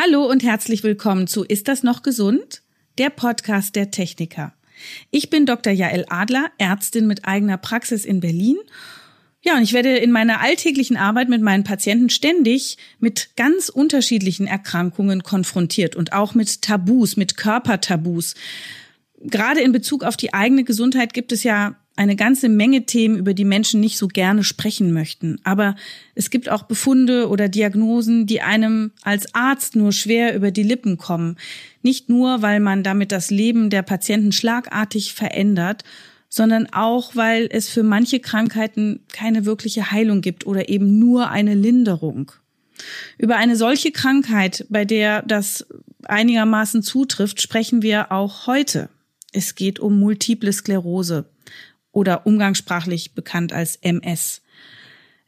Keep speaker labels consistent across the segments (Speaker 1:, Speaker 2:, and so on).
Speaker 1: Hallo und herzlich willkommen zu Ist das noch gesund? Der Podcast der Techniker. Ich bin Dr. Jael Adler, Ärztin mit eigener Praxis in Berlin. Ja, und ich werde in meiner alltäglichen Arbeit mit meinen Patienten ständig mit ganz unterschiedlichen Erkrankungen konfrontiert und auch mit Tabus, mit Körpertabus. Gerade in Bezug auf die eigene Gesundheit gibt es ja eine ganze Menge Themen, über die Menschen nicht so gerne sprechen möchten. Aber es gibt auch Befunde oder Diagnosen, die einem als Arzt nur schwer über die Lippen kommen. Nicht nur, weil man damit das Leben der Patienten schlagartig verändert, sondern auch, weil es für manche Krankheiten keine wirkliche Heilung gibt oder eben nur eine Linderung. Über eine solche Krankheit, bei der das einigermaßen zutrifft, sprechen wir auch heute. Es geht um multiple Sklerose oder umgangssprachlich bekannt als MS.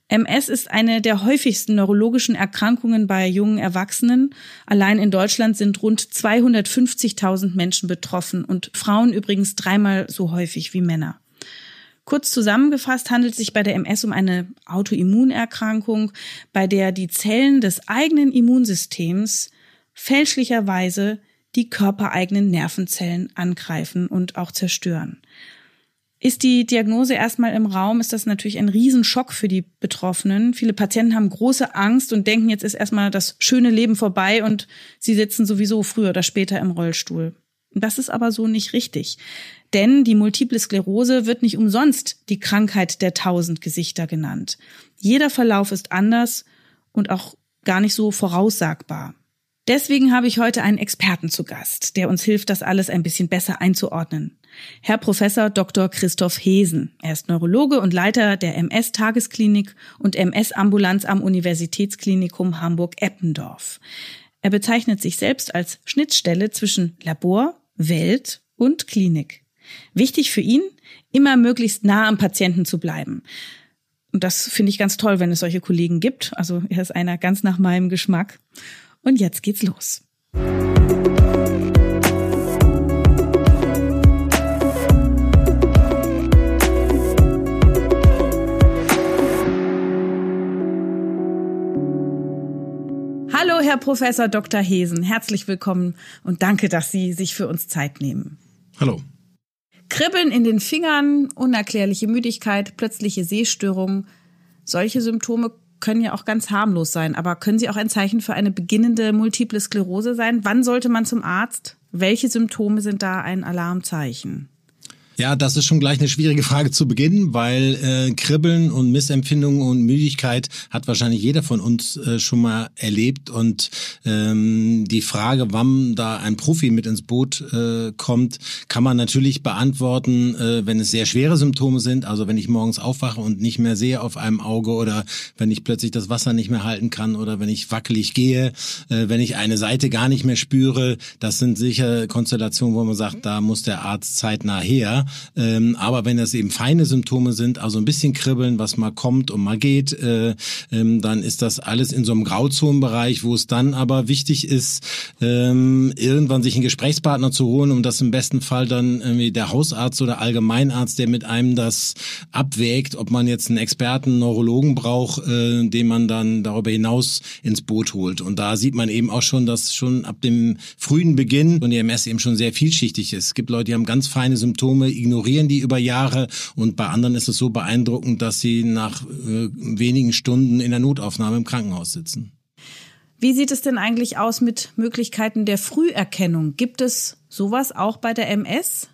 Speaker 1: MS ist eine der häufigsten neurologischen Erkrankungen bei jungen Erwachsenen. Allein in Deutschland sind rund 250.000 Menschen betroffen und Frauen übrigens dreimal so häufig wie Männer. Kurz zusammengefasst handelt es sich bei der MS um eine Autoimmunerkrankung, bei der die Zellen des eigenen Immunsystems fälschlicherweise die körpereigenen Nervenzellen angreifen und auch zerstören. Ist die Diagnose erstmal im Raum, ist das natürlich ein Riesenschock für die Betroffenen. Viele Patienten haben große Angst und denken, jetzt ist erstmal das schöne Leben vorbei und sie sitzen sowieso früher oder später im Rollstuhl. Das ist aber so nicht richtig. Denn die Multiple Sklerose wird nicht umsonst die Krankheit der tausend Gesichter genannt. Jeder Verlauf ist anders und auch gar nicht so voraussagbar. Deswegen habe ich heute einen Experten zu Gast, der uns hilft, das alles ein bisschen besser einzuordnen. Herr Professor Dr. Christoph Hesen. Er ist Neurologe und Leiter der MS-Tagesklinik und MS-Ambulanz am Universitätsklinikum Hamburg-Eppendorf. Er bezeichnet sich selbst als Schnittstelle zwischen Labor, Welt und Klinik. Wichtig für ihn, immer möglichst nah am Patienten zu bleiben. Und das finde ich ganz toll, wenn es solche Kollegen gibt. Also er ist einer ganz nach meinem Geschmack. Und jetzt geht's los. Hallo, Herr Professor Dr. Hesen. Herzlich willkommen und danke, dass Sie sich für uns Zeit nehmen.
Speaker 2: Hallo.
Speaker 1: Kribbeln in den Fingern, unerklärliche Müdigkeit, plötzliche Sehstörungen. Solche Symptome können ja auch ganz harmlos sein, aber können sie auch ein Zeichen für eine beginnende multiple Sklerose sein? Wann sollte man zum Arzt? Welche Symptome sind da ein Alarmzeichen?
Speaker 2: Ja, das ist schon gleich eine schwierige Frage zu Beginn, weil äh, Kribbeln und Missempfindungen und Müdigkeit hat wahrscheinlich jeder von uns äh, schon mal erlebt. Und ähm, die Frage, wann da ein Profi mit ins Boot äh, kommt, kann man natürlich beantworten, äh, wenn es sehr schwere Symptome sind. Also wenn ich morgens aufwache und nicht mehr sehe auf einem Auge oder wenn ich plötzlich das Wasser nicht mehr halten kann oder wenn ich wackelig gehe, äh, wenn ich eine Seite gar nicht mehr spüre. Das sind sicher Konstellationen, wo man sagt, da muss der Arzt zeitnah her. Ähm, aber wenn das eben feine Symptome sind, also ein bisschen kribbeln, was mal kommt und mal geht, äh, ähm, dann ist das alles in so einem Grauzonenbereich, wo es dann aber wichtig ist, ähm, irgendwann sich einen Gesprächspartner zu holen, um das im besten Fall dann irgendwie der Hausarzt oder Allgemeinarzt, der mit einem das abwägt, ob man jetzt einen Experten, Neurologen braucht, äh, den man dann darüber hinaus ins Boot holt. Und da sieht man eben auch schon, dass schon ab dem frühen Beginn und die MS eben schon sehr vielschichtig ist. Es gibt Leute, die haben ganz feine Symptome, ignorieren die über Jahre und bei anderen ist es so beeindruckend, dass sie nach äh, wenigen Stunden in der Notaufnahme im Krankenhaus sitzen.
Speaker 1: Wie sieht es denn eigentlich aus mit Möglichkeiten der Früherkennung? Gibt es sowas auch bei der MS?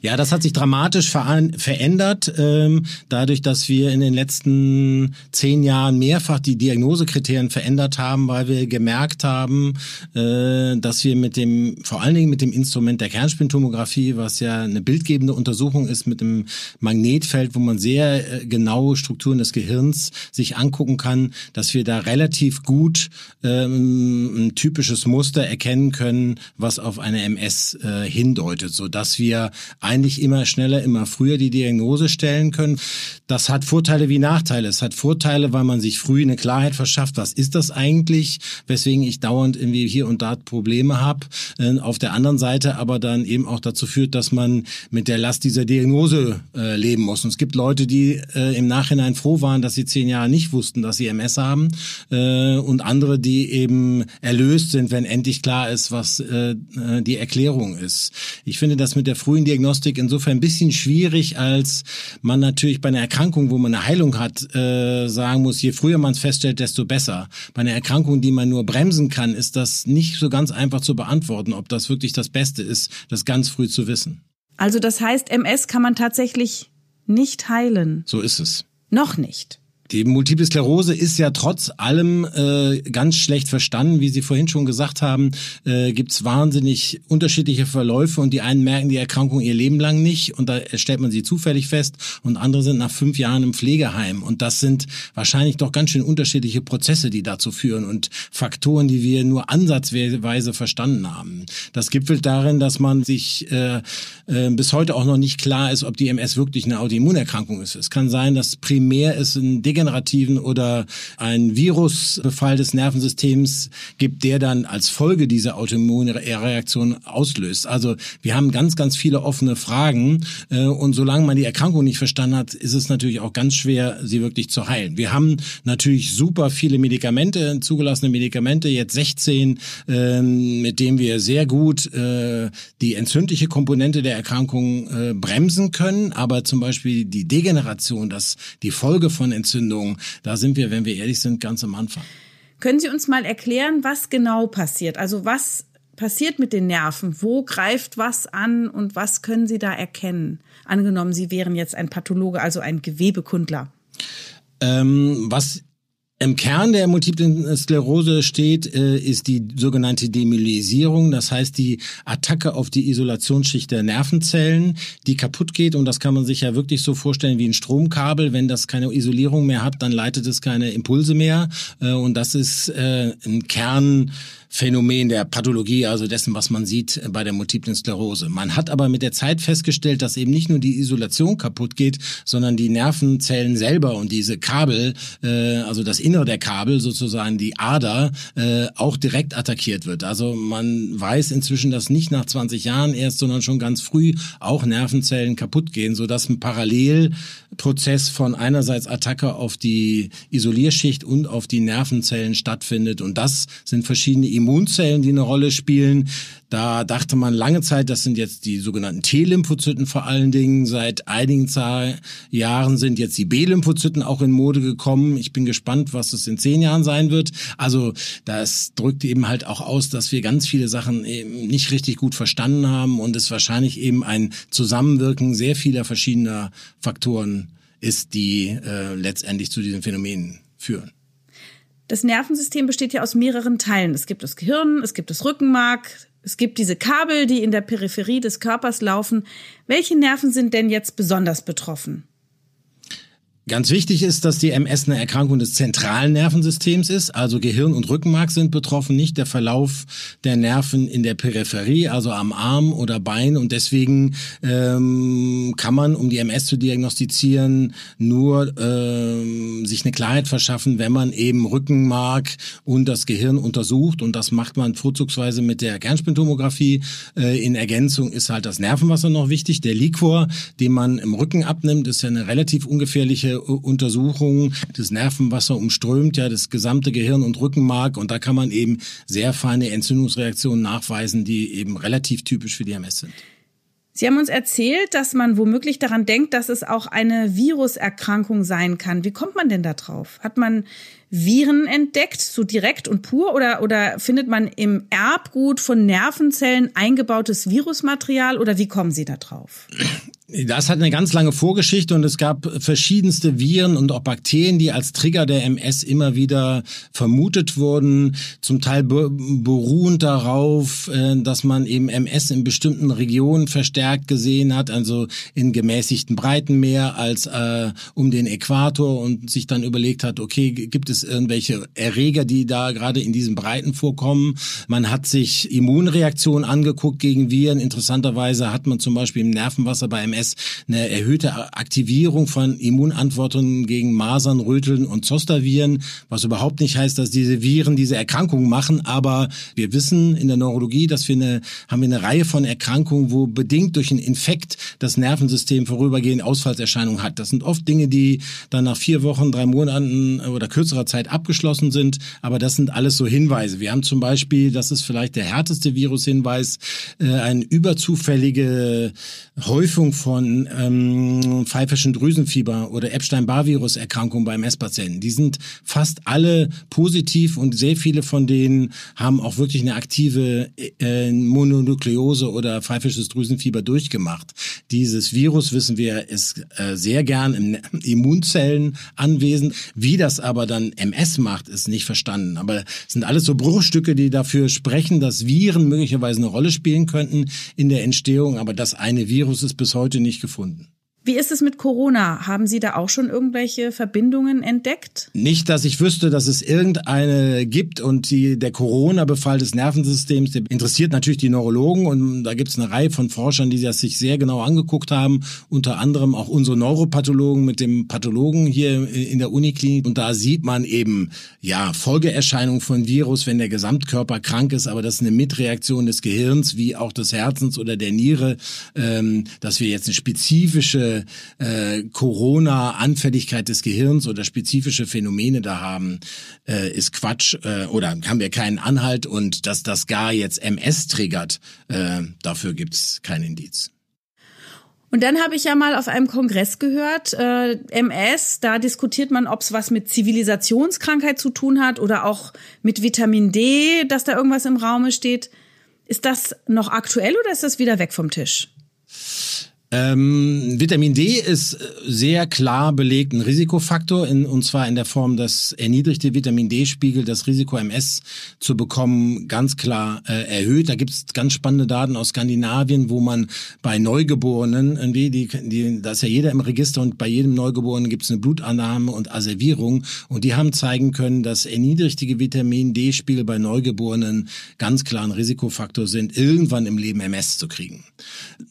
Speaker 2: Ja, das hat sich dramatisch verändert, ähm, dadurch, dass wir in den letzten zehn Jahren mehrfach die Diagnosekriterien verändert haben, weil wir gemerkt haben, äh, dass wir mit dem, vor allen Dingen mit dem Instrument der Kernspintomographie, was ja eine bildgebende Untersuchung ist mit einem Magnetfeld, wo man sehr äh, genaue Strukturen des Gehirns sich angucken kann, dass wir da relativ gut ähm, ein typisches Muster erkennen können, was auf eine MS äh, hindeutet, so dass wir eigentlich immer schneller, immer früher die Diagnose stellen können. Das hat Vorteile wie Nachteile. Es hat Vorteile, weil man sich früh eine Klarheit verschafft, was ist das eigentlich, weswegen ich dauernd irgendwie hier und da Probleme habe. Äh, auf der anderen Seite aber dann eben auch dazu führt, dass man mit der Last dieser Diagnose äh, leben muss. Und es gibt Leute, die äh, im Nachhinein froh waren, dass sie zehn Jahre nicht wussten, dass sie MS haben äh, und andere, die eben erlöst sind, wenn endlich klar ist, was die Erklärung ist. Ich finde das mit der frühen Diagnostik insofern ein bisschen schwierig, als man natürlich bei einer Erkrankung wo man eine Heilung hat, äh, sagen muss, je früher man es feststellt, desto besser. Bei einer Erkrankung, die man nur bremsen kann, ist das nicht so ganz einfach zu beantworten, ob das wirklich das Beste ist, das ganz früh zu wissen.
Speaker 1: Also das heißt, MS kann man tatsächlich nicht heilen.
Speaker 2: So ist es.
Speaker 1: Noch nicht.
Speaker 2: Die Multiple Sklerose ist ja trotz allem äh, ganz schlecht verstanden. Wie Sie vorhin schon gesagt haben, äh, gibt es wahnsinnig unterschiedliche Verläufe und die einen merken die Erkrankung ihr Leben lang nicht und da stellt man sie zufällig fest und andere sind nach fünf Jahren im Pflegeheim. Und das sind wahrscheinlich doch ganz schön unterschiedliche Prozesse, die dazu führen und Faktoren, die wir nur ansatzweise verstanden haben. Das gipfelt darin, dass man sich äh, äh, bis heute auch noch nicht klar ist, ob die MS wirklich eine Autoimmunerkrankung ist. Es kann sein, dass primär es ein Digger degenerativen oder ein Virusbefall des Nervensystems gibt, der dann als Folge dieser Autoimmunreaktion auslöst. Also wir haben ganz, ganz viele offene Fragen äh, und solange man die Erkrankung nicht verstanden hat, ist es natürlich auch ganz schwer, sie wirklich zu heilen. Wir haben natürlich super viele Medikamente, zugelassene Medikamente, jetzt 16, ähm, mit denen wir sehr gut äh, die entzündliche Komponente der Erkrankung äh, bremsen können, aber zum Beispiel die Degeneration, das die Folge von Entzündung Entzündung. Da sind wir, wenn wir ehrlich sind, ganz am Anfang.
Speaker 1: Können Sie uns mal erklären, was genau passiert? Also was passiert mit den Nerven? Wo greift was an und was können Sie da erkennen? Angenommen, Sie wären jetzt ein Pathologe, also ein Gewebekundler.
Speaker 2: Ähm, was im Kern der multiplen Sklerose steht, äh, ist die sogenannte Demyelisierung, das heißt die Attacke auf die Isolationsschicht der Nervenzellen, die kaputt geht. Und das kann man sich ja wirklich so vorstellen wie ein Stromkabel. Wenn das keine Isolierung mehr hat, dann leitet es keine Impulse mehr. Äh, und das ist äh, ein Kern Phänomen der Pathologie, also dessen, was man sieht bei der multiplen Sklerose. Man hat aber mit der Zeit festgestellt, dass eben nicht nur die Isolation kaputt geht, sondern die Nervenzellen selber und diese Kabel, äh, also das Innere der Kabel, sozusagen die Ader, äh, auch direkt attackiert wird. Also man weiß inzwischen, dass nicht nach 20 Jahren erst, sondern schon ganz früh auch Nervenzellen kaputt gehen, sodass ein Parallelprozess von einerseits Attacke auf die Isolierschicht und auf die Nervenzellen stattfindet. Und das sind verschiedene Immunzellen, die eine Rolle spielen. Da dachte man lange Zeit, das sind jetzt die sogenannten T-Lymphozyten vor allen Dingen. Seit einigen Jahren sind jetzt die B-Lymphozyten auch in Mode gekommen. Ich bin gespannt, was es in zehn Jahren sein wird. Also das drückt eben halt auch aus, dass wir ganz viele Sachen eben nicht richtig gut verstanden haben und es wahrscheinlich eben ein Zusammenwirken sehr vieler verschiedener Faktoren ist, die äh, letztendlich zu diesen Phänomenen führen.
Speaker 1: Das Nervensystem besteht ja aus mehreren Teilen. Es gibt das Gehirn, es gibt das Rückenmark, es gibt diese Kabel, die in der Peripherie des Körpers laufen. Welche Nerven sind denn jetzt besonders betroffen?
Speaker 2: Ganz wichtig ist, dass die MS eine Erkrankung des zentralen Nervensystems ist, also Gehirn und Rückenmark sind betroffen, nicht der Verlauf der Nerven in der Peripherie, also am Arm oder Bein. Und deswegen ähm, kann man, um die MS zu diagnostizieren, nur ähm, sich eine Klarheit verschaffen, wenn man eben Rückenmark und das Gehirn untersucht. Und das macht man vorzugsweise mit der Kernspintomographie. Äh, in Ergänzung ist halt das Nervenwasser noch wichtig. Der Liquor, den man im Rücken abnimmt, ist ja eine relativ ungefährliche Untersuchungen. Das Nervenwasser umströmt ja das gesamte Gehirn und Rückenmark und da kann man eben sehr feine Entzündungsreaktionen nachweisen, die eben relativ typisch für die MS sind.
Speaker 1: Sie haben uns erzählt, dass man womöglich daran denkt, dass es auch eine Viruserkrankung sein kann. Wie kommt man denn da drauf? Hat man Viren entdeckt, so direkt und pur, oder, oder findet man im Erbgut von Nervenzellen eingebautes Virusmaterial? Oder wie kommen Sie da drauf?
Speaker 2: Das hat eine ganz lange Vorgeschichte und es gab verschiedenste Viren und auch Bakterien, die als Trigger der MS immer wieder vermutet wurden, zum Teil beruhend darauf, äh, dass man eben MS in bestimmten Regionen verstärkt gesehen hat, also in gemäßigten Breiten mehr als äh, um den Äquator und sich dann überlegt hat, okay, gibt es irgendwelche Erreger, die da gerade in diesen Breiten vorkommen? Man hat sich Immunreaktionen angeguckt gegen Viren. Interessanterweise hat man zum Beispiel im Nervenwasser bei MS eine erhöhte Aktivierung von Immunantworten gegen Masern, Röteln und Zosterviren, was überhaupt nicht heißt, dass diese Viren diese Erkrankungen machen, aber wir wissen in der Neurologie, dass wir eine, haben wir eine Reihe von Erkrankungen, wo bedingt durch einen Infekt das Nervensystem vorübergehend Ausfallserscheinungen hat. Das sind oft Dinge, die dann nach vier Wochen, drei Monaten oder kürzerer Zeit abgeschlossen sind, aber das sind alles so Hinweise. Wir haben zum Beispiel, das ist vielleicht der härteste Virushinweis, äh, eine überzufällige Häufung von ähm, pfeifischen Drüsenfieber oder Epstein-Barr-Virus-Erkrankungen bei MS-Patienten. Die sind fast alle positiv und sehr viele von denen haben auch wirklich eine aktive äh, Mononukleose oder pfeifisches Drüsenfieber durchgemacht. Dieses Virus, wissen wir, ist äh, sehr gern in Immunzellen anwesend. Wie das aber dann MS macht, ist nicht verstanden. Aber es sind alles so Bruchstücke, die dafür sprechen, dass Viren möglicherweise eine Rolle spielen könnten in der Entstehung. Aber das eine Virus ist bis heute nicht gefunden.
Speaker 1: Wie ist es mit Corona? Haben Sie da auch schon irgendwelche Verbindungen entdeckt?
Speaker 2: Nicht, dass ich wüsste, dass es irgendeine gibt und die, der Corona-Befall des Nervensystems der interessiert natürlich die Neurologen und da gibt es eine Reihe von Forschern, die das sich sehr genau angeguckt haben, unter anderem auch unsere Neuropathologen mit dem Pathologen hier in der Uniklinik und da sieht man eben, ja, Folgeerscheinungen von Virus, wenn der Gesamtkörper krank ist, aber das ist eine Mitreaktion des Gehirns wie auch des Herzens oder der Niere, ähm, dass wir jetzt eine spezifische äh, Corona-Anfälligkeit des Gehirns oder spezifische Phänomene da haben, äh, ist Quatsch äh, oder haben wir keinen Anhalt und dass das gar jetzt MS triggert, äh, dafür gibt's kein Indiz.
Speaker 1: Und dann habe ich ja mal auf einem Kongress gehört, äh, MS, da diskutiert man, ob es was mit Zivilisationskrankheit zu tun hat oder auch mit Vitamin D, dass da irgendwas im Raume steht. Ist das noch aktuell oder ist das wieder weg vom Tisch?
Speaker 2: Ähm, Vitamin D ist sehr klar belegt ein Risikofaktor, in, und zwar in der Form, dass erniedrigte Vitamin D-Spiegel das Risiko MS zu bekommen ganz klar äh, erhöht. Da gibt es ganz spannende Daten aus Skandinavien, wo man bei Neugeborenen, irgendwie, die, die, da ist ja jeder im Register und bei jedem Neugeborenen gibt es eine Blutannahme und Asservierung und die haben zeigen können, dass erniedrigte Vitamin D-Spiegel bei Neugeborenen ganz klar ein Risikofaktor sind, irgendwann im Leben MS zu kriegen.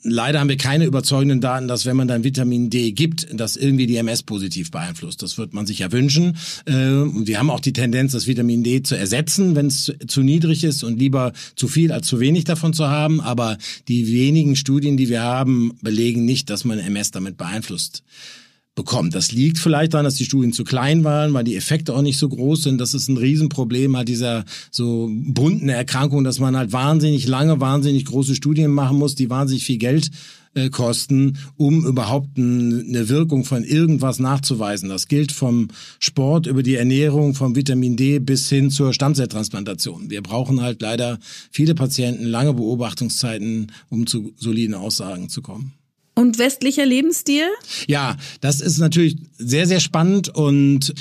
Speaker 2: Leider haben wir keine Überzeugung überzeugenden Daten, dass wenn man dann Vitamin D gibt, das irgendwie die MS positiv beeinflusst. Das wird man sich ja wünschen. Äh, wir haben auch die Tendenz, das Vitamin D zu ersetzen, wenn es zu niedrig ist und lieber zu viel als zu wenig davon zu haben. Aber die wenigen Studien, die wir haben, belegen nicht, dass man MS damit beeinflusst bekommt. Das liegt vielleicht daran, dass die Studien zu klein waren, weil die Effekte auch nicht so groß sind. Das ist ein Riesenproblem halt dieser so bunten Erkrankung, dass man halt wahnsinnig lange, wahnsinnig große Studien machen muss, die wahnsinnig viel Geld äh, kosten, um überhaupt eine Wirkung von irgendwas nachzuweisen. Das gilt vom Sport über die Ernährung, vom Vitamin D bis hin zur Stammzelltransplantation. Wir brauchen halt leider viele Patienten, lange Beobachtungszeiten, um zu soliden Aussagen zu kommen.
Speaker 1: Und westlicher Lebensstil?
Speaker 2: Ja, das ist natürlich sehr, sehr spannend und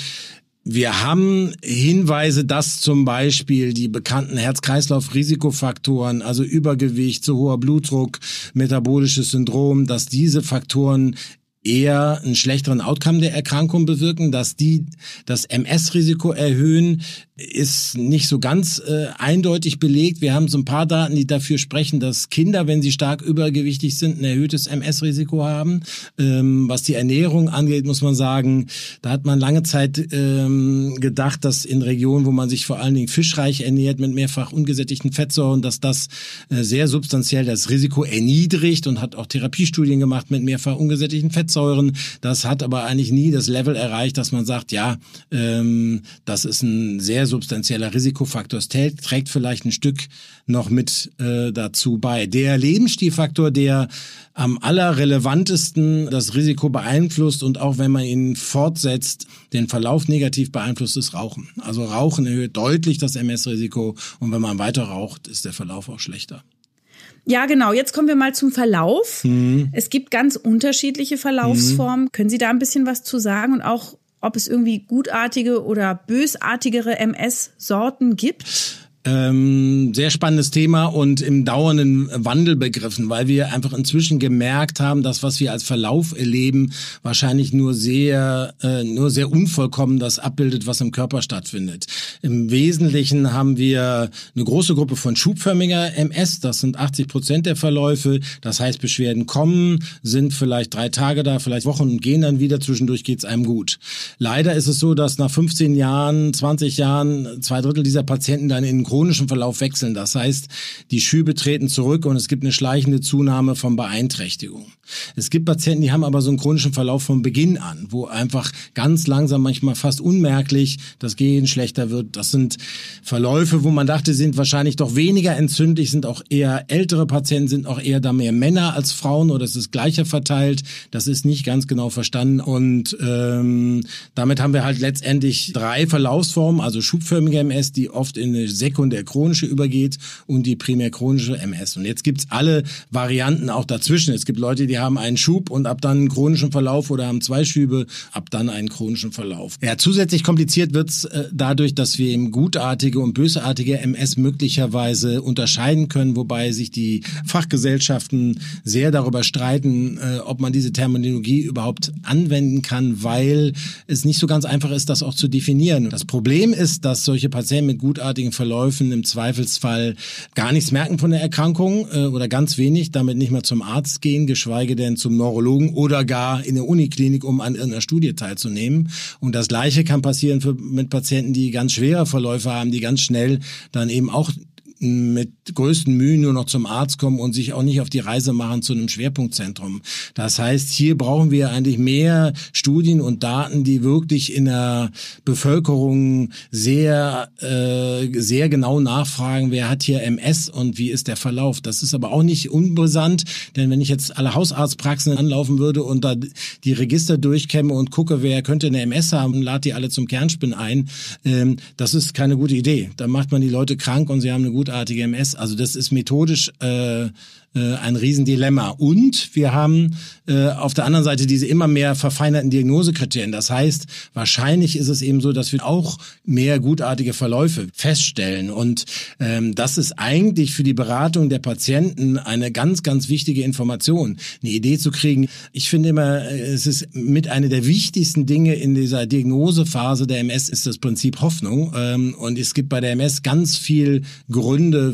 Speaker 2: wir haben Hinweise, dass zum Beispiel die bekannten Herz-Kreislauf-Risikofaktoren, also Übergewicht, zu hoher Blutdruck, metabolisches Syndrom, dass diese Faktoren eher einen schlechteren Outcome der Erkrankung bewirken, dass die das MS-Risiko erhöhen, ist nicht so ganz äh, eindeutig belegt. Wir haben so ein paar Daten, die dafür sprechen, dass Kinder, wenn sie stark übergewichtig sind, ein erhöhtes MS-Risiko haben. Ähm, was die Ernährung angeht, muss man sagen, da hat man lange Zeit ähm, gedacht, dass in Regionen, wo man sich vor allen Dingen fischreich ernährt mit mehrfach ungesättigten Fettsäuren, dass das äh, sehr substanziell das Risiko erniedrigt und hat auch Therapiestudien gemacht mit mehrfach ungesättigten Fettsäuren. Das hat aber eigentlich nie das Level erreicht, dass man sagt, ja, ähm, das ist ein sehr substanzieller Risikofaktor. Es trägt vielleicht ein Stück noch mit äh, dazu bei. Der Lebensstilfaktor, der am allerrelevantesten das Risiko beeinflusst und auch wenn man ihn fortsetzt, den Verlauf negativ beeinflusst, ist Rauchen. Also Rauchen erhöht deutlich das MS-Risiko und wenn man weiter raucht, ist der Verlauf auch schlechter.
Speaker 1: Ja, genau. Jetzt kommen wir mal zum Verlauf. Mhm. Es gibt ganz unterschiedliche Verlaufsformen. Mhm. Können Sie da ein bisschen was zu sagen und auch, ob es irgendwie gutartige oder bösartigere MS-Sorten gibt?
Speaker 2: Ähm, sehr spannendes Thema und im dauernden Wandel begriffen, weil wir einfach inzwischen gemerkt haben, dass was wir als Verlauf erleben, wahrscheinlich nur sehr, äh, nur sehr unvollkommen das abbildet, was im Körper stattfindet. Im Wesentlichen haben wir eine große Gruppe von schubförmiger MS, das sind 80 Prozent der Verläufe. Das heißt, Beschwerden kommen, sind vielleicht drei Tage da, vielleicht Wochen und gehen dann wieder. Zwischendurch geht's einem gut. Leider ist es so, dass nach 15 Jahren, 20 Jahren zwei Drittel dieser Patienten dann in chronischen Verlauf wechseln. Das heißt, die Schübe treten zurück und es gibt eine schleichende Zunahme von Beeinträchtigungen. Es gibt Patienten, die haben aber so einen chronischen Verlauf von Beginn an, wo einfach ganz langsam, manchmal fast unmerklich das Gehen schlechter wird. Das sind Verläufe, wo man dachte, sind wahrscheinlich doch weniger entzündlich, sind auch eher ältere Patienten, sind auch eher da mehr Männer als Frauen oder es ist gleicher verteilt. Das ist nicht ganz genau verstanden und ähm, damit haben wir halt letztendlich drei Verlaufsformen, also schubförmige MS, die oft in eine sekundäre sekundär chronische übergeht und die primär chronische MS. Und jetzt gibt's alle Varianten auch dazwischen. Es gibt Leute, die haben einen Schub und ab dann einen chronischen Verlauf oder haben zwei Schübe, ab dann einen chronischen Verlauf. Ja, zusätzlich kompliziert wird's äh, dadurch, dass wir eben gutartige und bösartige MS möglicherweise unterscheiden können, wobei sich die Fachgesellschaften sehr darüber streiten, äh, ob man diese Terminologie überhaupt anwenden kann, weil es nicht so ganz einfach ist, das auch zu definieren. Das Problem ist, dass solche Patienten mit gutartigen Verläufen Verläufen im Zweifelsfall gar nichts merken von der Erkrankung äh, oder ganz wenig, damit nicht mal zum Arzt gehen, geschweige denn zum Neurologen oder gar in der Uniklinik, um an irgendeiner Studie teilzunehmen. Und das Gleiche kann passieren für, mit Patienten, die ganz schwere Verläufe haben, die ganz schnell dann eben auch mit größten Mühen nur noch zum Arzt kommen und sich auch nicht auf die Reise machen zu einem Schwerpunktzentrum. Das heißt, hier brauchen wir eigentlich mehr Studien und Daten, die wirklich in der Bevölkerung sehr, äh, sehr genau nachfragen, wer hat hier MS und wie ist der Verlauf. Das ist aber auch nicht unbrisant, denn wenn ich jetzt alle Hausarztpraxen anlaufen würde und da die Register durchkämme und gucke, wer könnte eine MS haben und lade die alle zum Kernspin ein, ähm, das ist keine gute Idee. Da macht man die Leute krank und sie haben eine gute gutartige MS. Also das ist methodisch äh, äh, ein Riesendilemma. Und wir haben äh, auf der anderen Seite diese immer mehr verfeinerten Diagnosekriterien. Das heißt, wahrscheinlich ist es eben so, dass wir auch mehr gutartige Verläufe feststellen. Und ähm, das ist eigentlich für die Beratung der Patienten eine ganz, ganz wichtige Information, eine Idee zu kriegen. Ich finde immer, äh, es ist mit einer der wichtigsten Dinge in dieser Diagnosephase der MS ist das Prinzip Hoffnung. Ähm, und es gibt bei der MS ganz viel Gründe,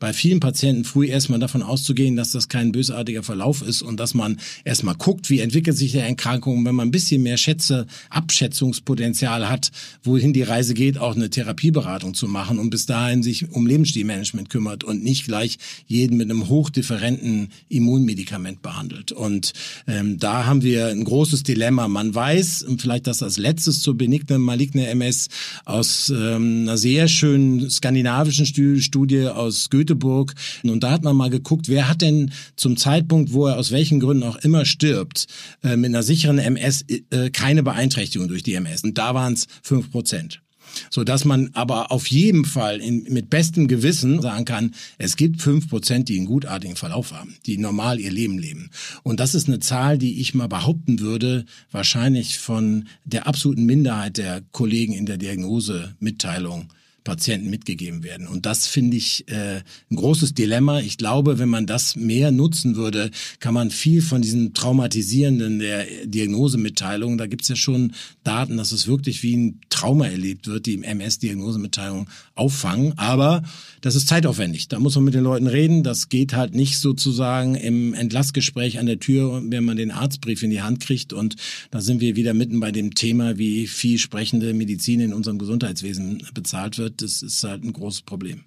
Speaker 2: bei vielen Patienten früh erstmal davon davon auszugehen, dass das kein bösartiger Verlauf ist und dass man erstmal guckt, wie entwickelt sich die Erkrankung, wenn man ein bisschen mehr Schätze, Abschätzungspotenzial hat, wohin die Reise geht, auch eine Therapieberatung zu machen und bis dahin sich um Lebensstilmanagement kümmert und nicht gleich jeden mit einem hochdifferenten Immunmedikament behandelt. Und ähm, da haben wir ein großes Dilemma. Man weiß, und vielleicht das als letztes zur benignen maligne MS aus ähm, einer sehr schönen skandinavischen Studie aus Göteborg. Und da hat man mal geguckt, geguckt, wer hat denn zum Zeitpunkt, wo er aus welchen Gründen auch immer stirbt, äh, mit einer sicheren MS äh, keine Beeinträchtigung durch die MS. Und da waren es fünf Prozent so dass man aber auf jeden Fall in, mit bestem Gewissen sagen kann, es gibt fünf Prozent, die einen gutartigen Verlauf haben, die normal ihr Leben leben. Und das ist eine Zahl, die ich mal behaupten würde, wahrscheinlich von der absoluten Minderheit der Kollegen in der Diagnosemitteilung Patienten mitgegeben werden. Und das finde ich äh, ein großes Dilemma. Ich glaube, wenn man das mehr nutzen würde, kann man viel von diesen traumatisierenden der Diagnosemitteilung, da gibt es ja schon Daten, dass es wirklich wie ein Trauma erlebt wird, die im MS-Diagnosemitteilung auffangen. Aber das ist zeitaufwendig. Da muss man mit den Leuten reden. Das geht halt nicht sozusagen im Entlassgespräch an der Tür, wenn man den Arztbrief in die Hand kriegt. Und da sind wir wieder mitten bei dem Thema, wie viel sprechende Medizin in unserem Gesundheitswesen bezahlt wird das ist halt ein großes Problem.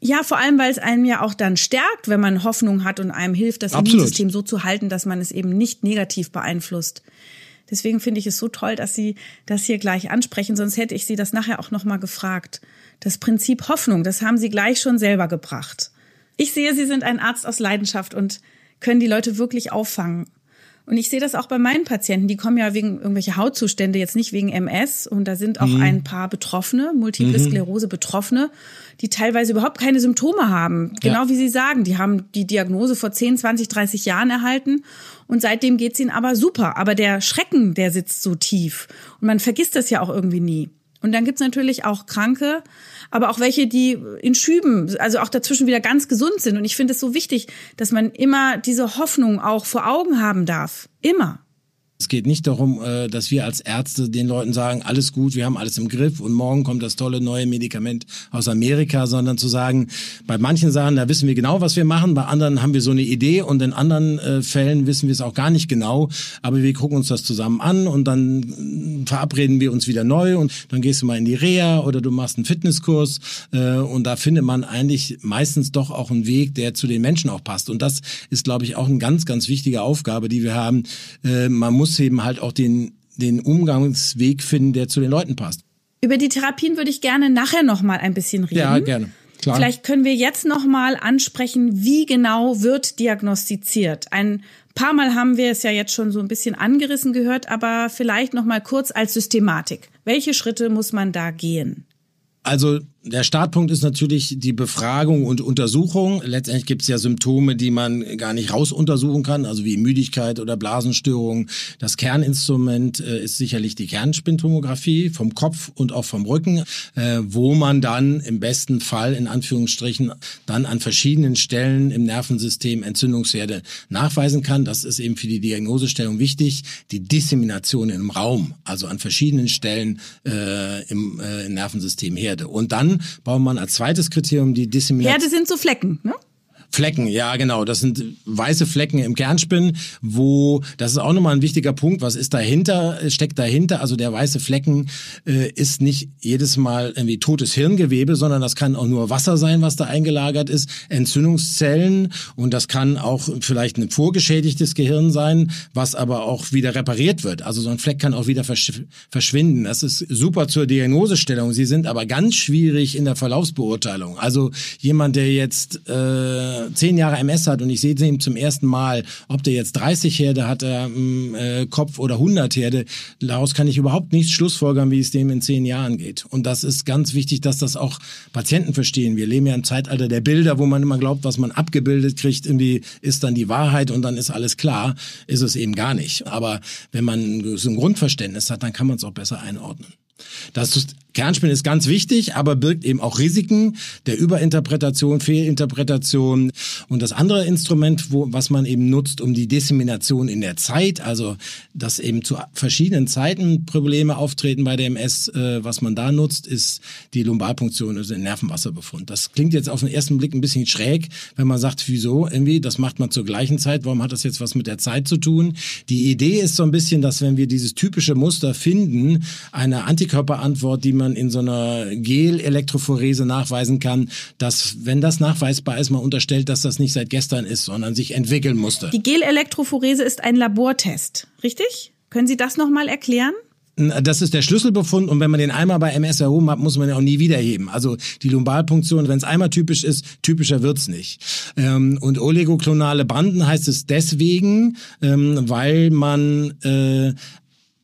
Speaker 1: Ja, vor allem, weil es einem ja auch dann stärkt, wenn man Hoffnung hat und einem hilft, das Absolut. Immunsystem so zu halten, dass man es eben nicht negativ beeinflusst. Deswegen finde ich es so toll, dass Sie das hier gleich ansprechen, sonst hätte ich Sie das nachher auch nochmal gefragt. Das Prinzip Hoffnung, das haben Sie gleich schon selber gebracht. Ich sehe, Sie sind ein Arzt aus Leidenschaft und können die Leute wirklich auffangen. Und ich sehe das auch bei meinen Patienten, die kommen ja wegen irgendwelcher Hautzustände, jetzt nicht wegen MS. Und da sind auch mhm. ein paar Betroffene, Multiple mhm. Sklerose Betroffene, die teilweise überhaupt keine Symptome haben. Genau ja. wie Sie sagen, die haben die Diagnose vor 10, 20, 30 Jahren erhalten und seitdem geht's ihnen aber super. Aber der Schrecken, der sitzt so tief. Und man vergisst das ja auch irgendwie nie. Und dann gibt's natürlich auch Kranke, aber auch welche, die in Schüben, also auch dazwischen wieder ganz gesund sind. Und ich finde es so wichtig, dass man immer diese Hoffnung auch vor Augen haben darf. Immer.
Speaker 2: Es geht nicht darum, äh, dass wir als Ärzte den Leuten sagen, alles gut, wir haben alles im Griff und morgen kommt das tolle neue Medikament aus Amerika, sondern zu sagen, bei manchen Sachen, da wissen wir genau, was wir machen, bei anderen haben wir so eine Idee und in anderen äh, Fällen wissen wir es auch gar nicht genau, aber wir gucken uns das zusammen an und dann verabreden wir uns wieder neu und dann gehst du mal in die Reha oder du machst einen Fitnesskurs äh, und da findet man eigentlich meistens doch auch einen Weg, der zu den Menschen auch passt und das ist, glaube ich, auch eine ganz, ganz wichtige Aufgabe, die wir haben. Man muss muss eben halt auch den, den Umgangsweg finden, der zu den Leuten passt.
Speaker 1: Über die Therapien würde ich gerne nachher noch mal ein bisschen reden.
Speaker 2: Ja, gerne. Klar.
Speaker 1: Vielleicht können wir jetzt noch mal ansprechen, wie genau wird diagnostiziert. Ein paar Mal haben wir es ja jetzt schon so ein bisschen angerissen gehört, aber vielleicht noch mal kurz als Systematik. Welche Schritte muss man da gehen?
Speaker 2: Also der Startpunkt ist natürlich die Befragung und Untersuchung. Letztendlich gibt es ja Symptome, die man gar nicht rausuntersuchen kann, also wie Müdigkeit oder Blasenstörungen. Das Kerninstrument äh, ist sicherlich die Kernspintomographie vom Kopf und auch vom Rücken, äh, wo man dann im besten Fall in Anführungsstrichen dann an verschiedenen Stellen im Nervensystem Entzündungsherde nachweisen kann. Das ist eben für die Diagnosestellung wichtig. Die Dissemination im Raum, also an verschiedenen Stellen äh, im, äh, im Nervensystem Herde. Und dann baut man als zweites Kriterium die Dissemination.
Speaker 1: Herde sind so Flecken, ne?
Speaker 2: Flecken, ja genau. Das sind weiße Flecken im Kernspinn, wo, das ist auch nochmal ein wichtiger Punkt, was ist dahinter, steckt dahinter. Also der weiße Flecken äh, ist nicht jedes Mal irgendwie totes Hirngewebe, sondern das kann auch nur Wasser sein, was da eingelagert ist, Entzündungszellen und das kann auch vielleicht ein vorgeschädigtes Gehirn sein, was aber auch wieder repariert wird. Also so ein Fleck kann auch wieder versch verschwinden. Das ist super zur Diagnosestellung. Sie sind aber ganz schwierig in der Verlaufsbeurteilung. Also jemand, der jetzt äh, zehn Jahre MS hat und ich sehe ihn zum ersten Mal, ob der jetzt 30 Herde hat im äh, Kopf oder 100 Herde, daraus kann ich überhaupt nichts schlussfolgern, wie es dem in zehn Jahren geht. Und das ist ganz wichtig, dass das auch Patienten verstehen. Wir leben ja im Zeitalter der Bilder, wo man immer glaubt, was man abgebildet kriegt, irgendwie ist dann die Wahrheit und dann ist alles klar. Ist es eben gar nicht. Aber wenn man so ein Grundverständnis hat, dann kann man es auch besser einordnen. Das Kernspin ist ganz wichtig, aber birgt eben auch Risiken der Überinterpretation, Fehlinterpretation. Und das andere Instrument, wo, was man eben nutzt, um die Dissemination in der Zeit, also dass eben zu verschiedenen Zeiten Probleme auftreten bei der MS, äh, was man da nutzt, ist die Lumbalpunktion, also der Nervenwasserbefund. Das klingt jetzt auf den ersten Blick ein bisschen schräg, wenn man sagt, wieso irgendwie, das macht man zur gleichen Zeit, warum hat das jetzt was mit der Zeit zu tun? Die Idee ist so ein bisschen, dass wenn wir dieses typische Muster finden, eine Antikörperantwort, die man man in so einer Gel-Elektrophorese nachweisen kann, dass, wenn das nachweisbar ist, man unterstellt, dass das nicht seit gestern ist, sondern sich entwickeln musste.
Speaker 1: Die Gel-Elektrophorese ist ein Labortest, richtig? Können Sie das nochmal erklären?
Speaker 2: Das ist der Schlüsselbefund und wenn man den einmal bei MS erhoben hat, muss man den auch nie wieder heben. Also die Lumbalpunktion, wenn es einmal typisch ist, typischer wird's nicht. Ähm, und oligoklonale Banden heißt es deswegen, ähm, weil man äh,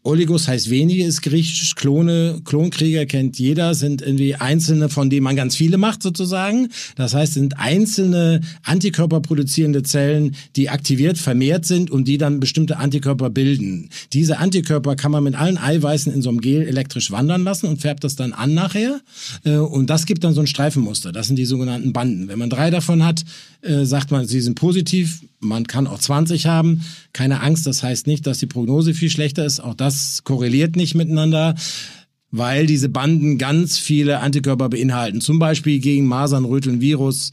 Speaker 2: Oligos heißt wenige, ist griechisch. Klone, Klonkrieger kennt jeder, sind irgendwie einzelne, von denen man ganz viele macht sozusagen. Das heißt, sind einzelne Antikörper produzierende Zellen, die aktiviert, vermehrt sind und die dann bestimmte Antikörper bilden. Diese Antikörper kann man mit allen Eiweißen in so einem Gel elektrisch wandern lassen und färbt das dann an nachher. Äh, und das gibt dann so ein Streifenmuster. Das sind die sogenannten Banden. Wenn man drei davon hat, äh, sagt man, sie sind positiv. Man kann auch 20 haben. Keine Angst, das heißt nicht, dass die Prognose viel schlechter ist. Auch das korreliert nicht miteinander weil diese Banden ganz viele Antikörper beinhalten, zum Beispiel gegen Masern, Röteln, Virus,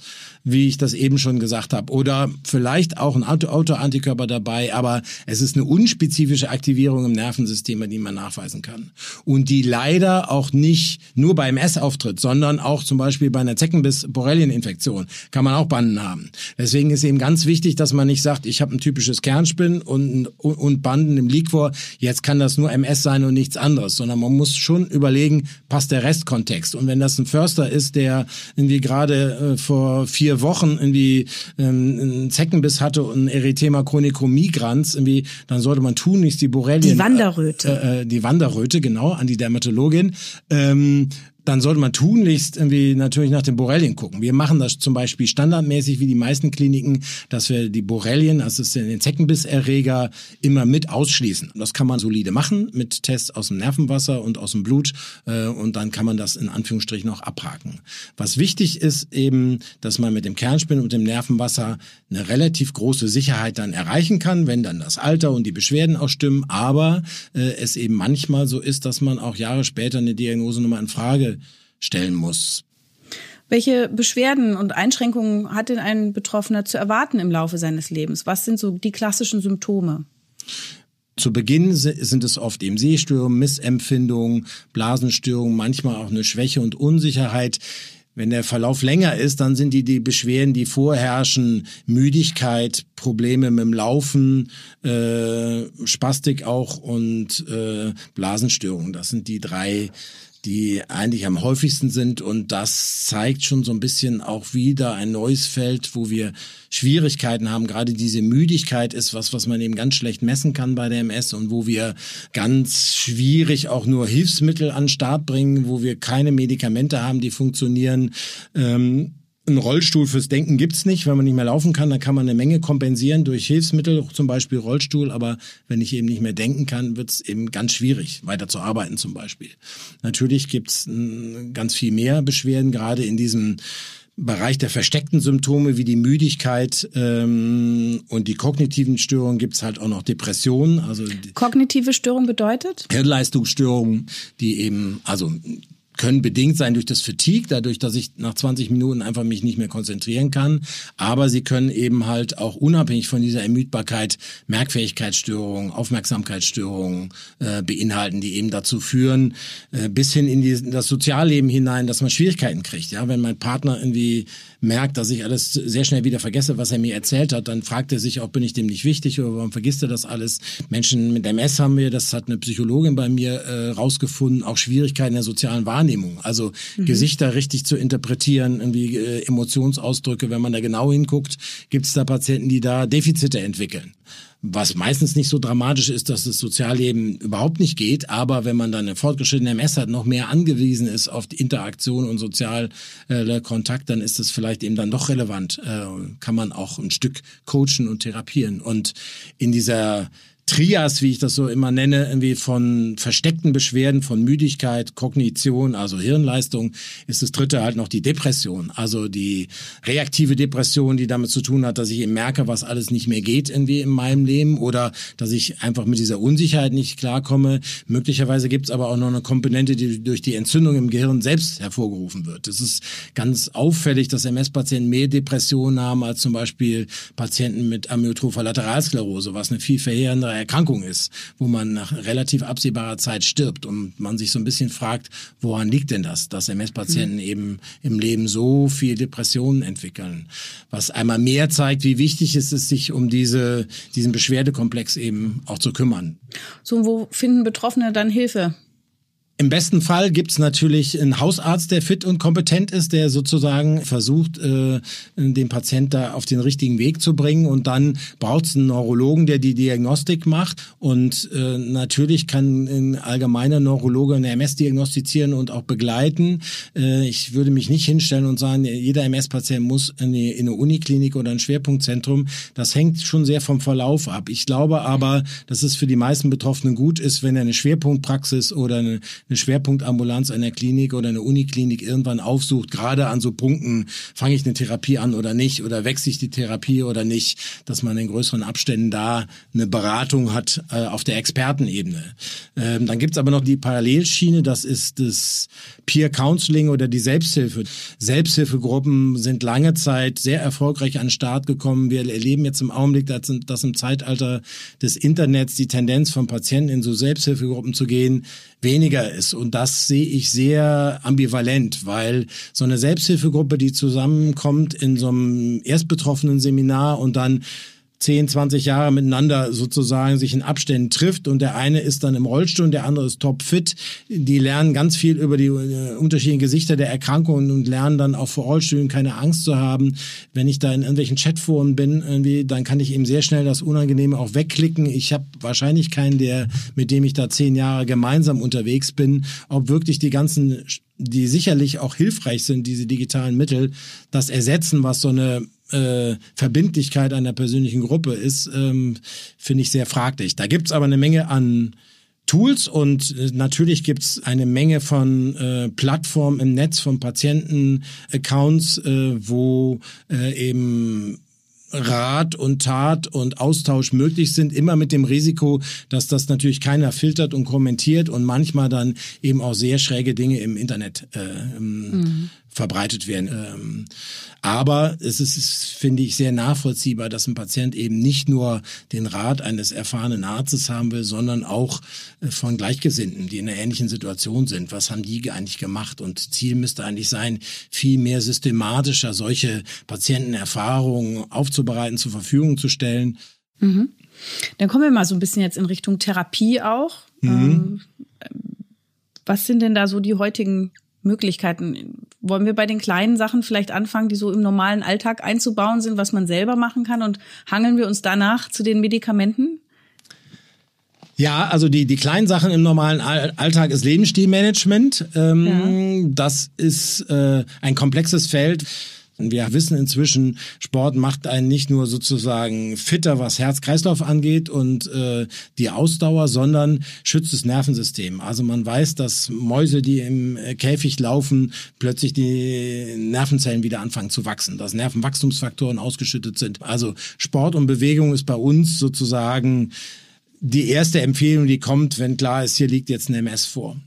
Speaker 2: wie ich das eben schon gesagt habe. Oder vielleicht auch ein Autoantikörper dabei, aber es ist eine unspezifische Aktivierung im Nervensystem, die man nachweisen kann. Und die leider auch nicht nur beim MS auftritt, sondern auch zum Beispiel bei einer Zeckenbiss-Borrelien-Infektion kann man auch Banden haben. Deswegen ist eben ganz wichtig, dass man nicht sagt, ich habe ein typisches Kernspinn und, und Banden im Liquor, jetzt kann das nur MS sein und nichts anderes, sondern man muss schon überlegen, passt der Restkontext. Und wenn das ein Förster ist, der irgendwie gerade äh, vor vier Wochen irgendwie ähm, einen Zeckenbiss hatte und ein Erythema chronicum migrans, irgendwie, dann sollte man tunlichst die Borrelien...
Speaker 1: Die Wanderröte.
Speaker 2: Äh, äh, die Wanderröte, genau, an die Dermatologin. Ähm, dann sollte man tunlichst irgendwie natürlich nach den Borrelien gucken. Wir machen das zum Beispiel standardmäßig wie die meisten Kliniken, dass wir die Borrelien, also den Zeckenbisserreger, immer mit ausschließen. Das kann man solide machen mit Tests aus dem Nervenwasser und aus dem Blut äh, und dann kann man das in Anführungsstrichen auch abhaken. Was wichtig ist eben, dass man mit dem Kernspin und dem Nervenwasser eine relativ große Sicherheit dann erreichen kann, wenn dann das Alter und die Beschwerden auch stimmen, aber äh, es eben manchmal so ist, dass man auch Jahre später eine Diagnose nochmal in Frage stellen muss.
Speaker 1: Welche Beschwerden und Einschränkungen hat denn ein Betroffener zu erwarten im Laufe seines Lebens? Was sind so die klassischen Symptome?
Speaker 2: Zu Beginn sind es oft eben Sehstörungen, Missempfindungen, Blasenstörungen, manchmal auch eine Schwäche und Unsicherheit. Wenn der Verlauf länger ist, dann sind die, die Beschwerden, die vorherrschen, Müdigkeit, Probleme mit dem Laufen, äh, Spastik auch und äh, Blasenstörungen. Das sind die drei die eigentlich am häufigsten sind. Und das zeigt schon so ein bisschen auch wieder ein neues Feld, wo wir Schwierigkeiten haben. Gerade diese Müdigkeit ist was, was man eben ganz schlecht messen kann bei der MS und wo wir ganz schwierig auch nur Hilfsmittel an Start bringen, wo wir keine Medikamente haben, die funktionieren. Ähm, ein Rollstuhl fürs Denken gibt's nicht. Wenn man nicht mehr laufen kann, dann kann man eine Menge kompensieren durch Hilfsmittel, zum Beispiel Rollstuhl. Aber wenn ich eben nicht mehr denken kann, wird's eben ganz schwierig, weiter zu arbeiten zum Beispiel. Natürlich gibt's hm, ganz viel mehr Beschwerden, gerade in diesem Bereich der versteckten Symptome wie die Müdigkeit ähm, und die kognitiven Störungen gibt's halt auch noch Depressionen. Also
Speaker 1: Kognitive Störung bedeutet?
Speaker 2: Hirnleistungsstörungen, die eben, also können bedingt sein durch das Fatigue, dadurch, dass ich nach 20 Minuten einfach mich nicht mehr konzentrieren kann. Aber sie können eben halt auch unabhängig von dieser Ermüdbarkeit Merkfähigkeitsstörungen, Aufmerksamkeitsstörungen äh, beinhalten, die eben dazu führen, äh, bis hin in, die, in das Sozialleben hinein, dass man Schwierigkeiten kriegt. Ja, wenn mein Partner irgendwie merkt, dass ich alles sehr schnell wieder vergesse, was er mir erzählt hat, dann fragt er sich auch, bin ich dem nicht wichtig oder warum vergisst er das alles? Menschen mit MS haben wir, das hat eine Psychologin bei mir äh, rausgefunden, auch Schwierigkeiten der sozialen Wahrnehmung. Also mhm. Gesichter richtig zu interpretieren, irgendwie äh, Emotionsausdrücke, wenn man da genau hinguckt, gibt es da Patienten, die da Defizite entwickeln was meistens nicht so dramatisch ist, dass das Sozialleben überhaupt nicht geht, aber wenn man dann eine fortgeschrittene MS hat, noch mehr angewiesen ist auf die Interaktion und soziale äh, Kontakt, dann ist das vielleicht eben dann doch relevant, äh, kann man auch ein Stück coachen und therapieren. Und in dieser Trias, wie ich das so immer nenne, irgendwie von versteckten Beschwerden, von Müdigkeit, Kognition, also Hirnleistung, ist das dritte halt noch die Depression. Also die reaktive Depression, die damit zu tun hat, dass ich eben merke, was alles nicht mehr geht irgendwie in meinem Leben oder dass ich einfach mit dieser Unsicherheit nicht klarkomme. Möglicherweise gibt es aber auch noch eine Komponente, die durch die Entzündung im Gehirn selbst hervorgerufen wird. Es ist ganz auffällig, dass MS-Patienten mehr Depressionen haben als zum Beispiel Patienten mit Amyotropher Lateralsklerose, was eine viel verheerendere Erkrankung ist, wo man nach relativ absehbarer Zeit stirbt und man sich so ein bisschen fragt, woran liegt denn das, dass MS-Patienten mhm. eben im Leben so viel Depressionen entwickeln, was einmal mehr zeigt, wie wichtig es ist, sich um diese, diesen Beschwerdekomplex eben auch zu kümmern.
Speaker 1: So, wo finden Betroffene dann Hilfe?
Speaker 2: Im besten Fall gibt's natürlich einen Hausarzt, der fit und kompetent ist, der sozusagen versucht, äh, den Patient da auf den richtigen Weg zu bringen. Und dann braucht's einen Neurologen, der die Diagnostik macht. Und äh, natürlich kann ein allgemeiner Neurologe eine MS diagnostizieren und auch begleiten. Äh, ich würde mich nicht hinstellen und sagen, jeder MS-Patient muss in eine, in eine Uniklinik oder ein Schwerpunktzentrum. Das hängt schon sehr vom Verlauf ab. Ich glaube aber, dass es für die meisten Betroffenen gut ist, wenn er eine Schwerpunktpraxis oder eine eine Schwerpunktambulanz einer Klinik oder eine Uniklinik irgendwann aufsucht, gerade an so Punkten, fange ich eine Therapie an oder nicht oder wechsle ich die Therapie oder nicht, dass man in größeren Abständen da eine Beratung hat äh, auf der Expertenebene. Ähm, dann gibt's aber noch die Parallelschiene, das ist das Peer Counseling oder die Selbsthilfe. Selbsthilfegruppen sind lange Zeit sehr erfolgreich an den Start gekommen. Wir erleben jetzt im Augenblick, dass, dass im Zeitalter des Internets die Tendenz von Patienten in so Selbsthilfegruppen zu gehen weniger ist. Und das sehe ich sehr ambivalent, weil so eine Selbsthilfegruppe, die zusammenkommt in so einem erstbetroffenen Seminar und dann 10, 20 Jahre miteinander sozusagen sich in Abständen trifft und der eine ist dann im Rollstuhl und der andere ist topfit. Die lernen ganz viel über die äh, unterschiedlichen Gesichter der Erkrankungen und lernen dann auch vor Rollstühlen keine Angst zu haben. Wenn ich da in irgendwelchen Chatforen bin, irgendwie, dann kann ich eben sehr schnell das Unangenehme auch wegklicken. Ich habe wahrscheinlich keinen, der, mit dem ich da zehn Jahre gemeinsam unterwegs bin, ob wirklich die ganzen die sicherlich auch hilfreich sind, diese digitalen Mittel, das ersetzen, was so eine äh, Verbindlichkeit einer persönlichen Gruppe ist, ähm, finde ich sehr fraglich. Da gibt's aber eine Menge an Tools und äh, natürlich gibt's eine Menge von äh, Plattformen im Netz, von Patienten-Accounts, äh, wo äh, eben Rat und Tat und Austausch möglich sind, immer mit dem Risiko, dass das natürlich keiner filtert und kommentiert und manchmal dann eben auch sehr schräge Dinge im Internet äh, mhm verbreitet werden. Ähm, aber es ist, finde ich, sehr nachvollziehbar, dass ein Patient eben nicht nur den Rat eines erfahrenen Arztes haben will, sondern auch äh, von Gleichgesinnten, die in einer ähnlichen Situation sind. Was haben die eigentlich gemacht? Und Ziel müsste eigentlich sein, viel mehr systematischer solche Patientenerfahrungen aufzubereiten, zur Verfügung zu stellen.
Speaker 1: Mhm. Dann kommen wir mal so ein bisschen jetzt in Richtung Therapie auch. Mhm. Ähm, was sind denn da so die heutigen Möglichkeiten? Wollen wir bei den kleinen Sachen vielleicht anfangen, die so im normalen Alltag einzubauen sind, was man selber machen kann und hangeln wir uns danach zu den Medikamenten?
Speaker 2: Ja, also die, die kleinen Sachen im normalen Alltag ist Lebensstilmanagement. Ähm, ja. Das ist äh, ein komplexes Feld. Wir wissen inzwischen, Sport macht einen nicht nur sozusagen fitter, was Herz-Kreislauf angeht und äh, die Ausdauer, sondern schützt das Nervensystem. Also man weiß, dass Mäuse, die im Käfig laufen, plötzlich die Nervenzellen wieder anfangen zu wachsen, dass Nervenwachstumsfaktoren ausgeschüttet sind. Also Sport und Bewegung ist bei uns sozusagen die erste Empfehlung, die kommt, wenn klar ist, hier liegt jetzt ein MS vor.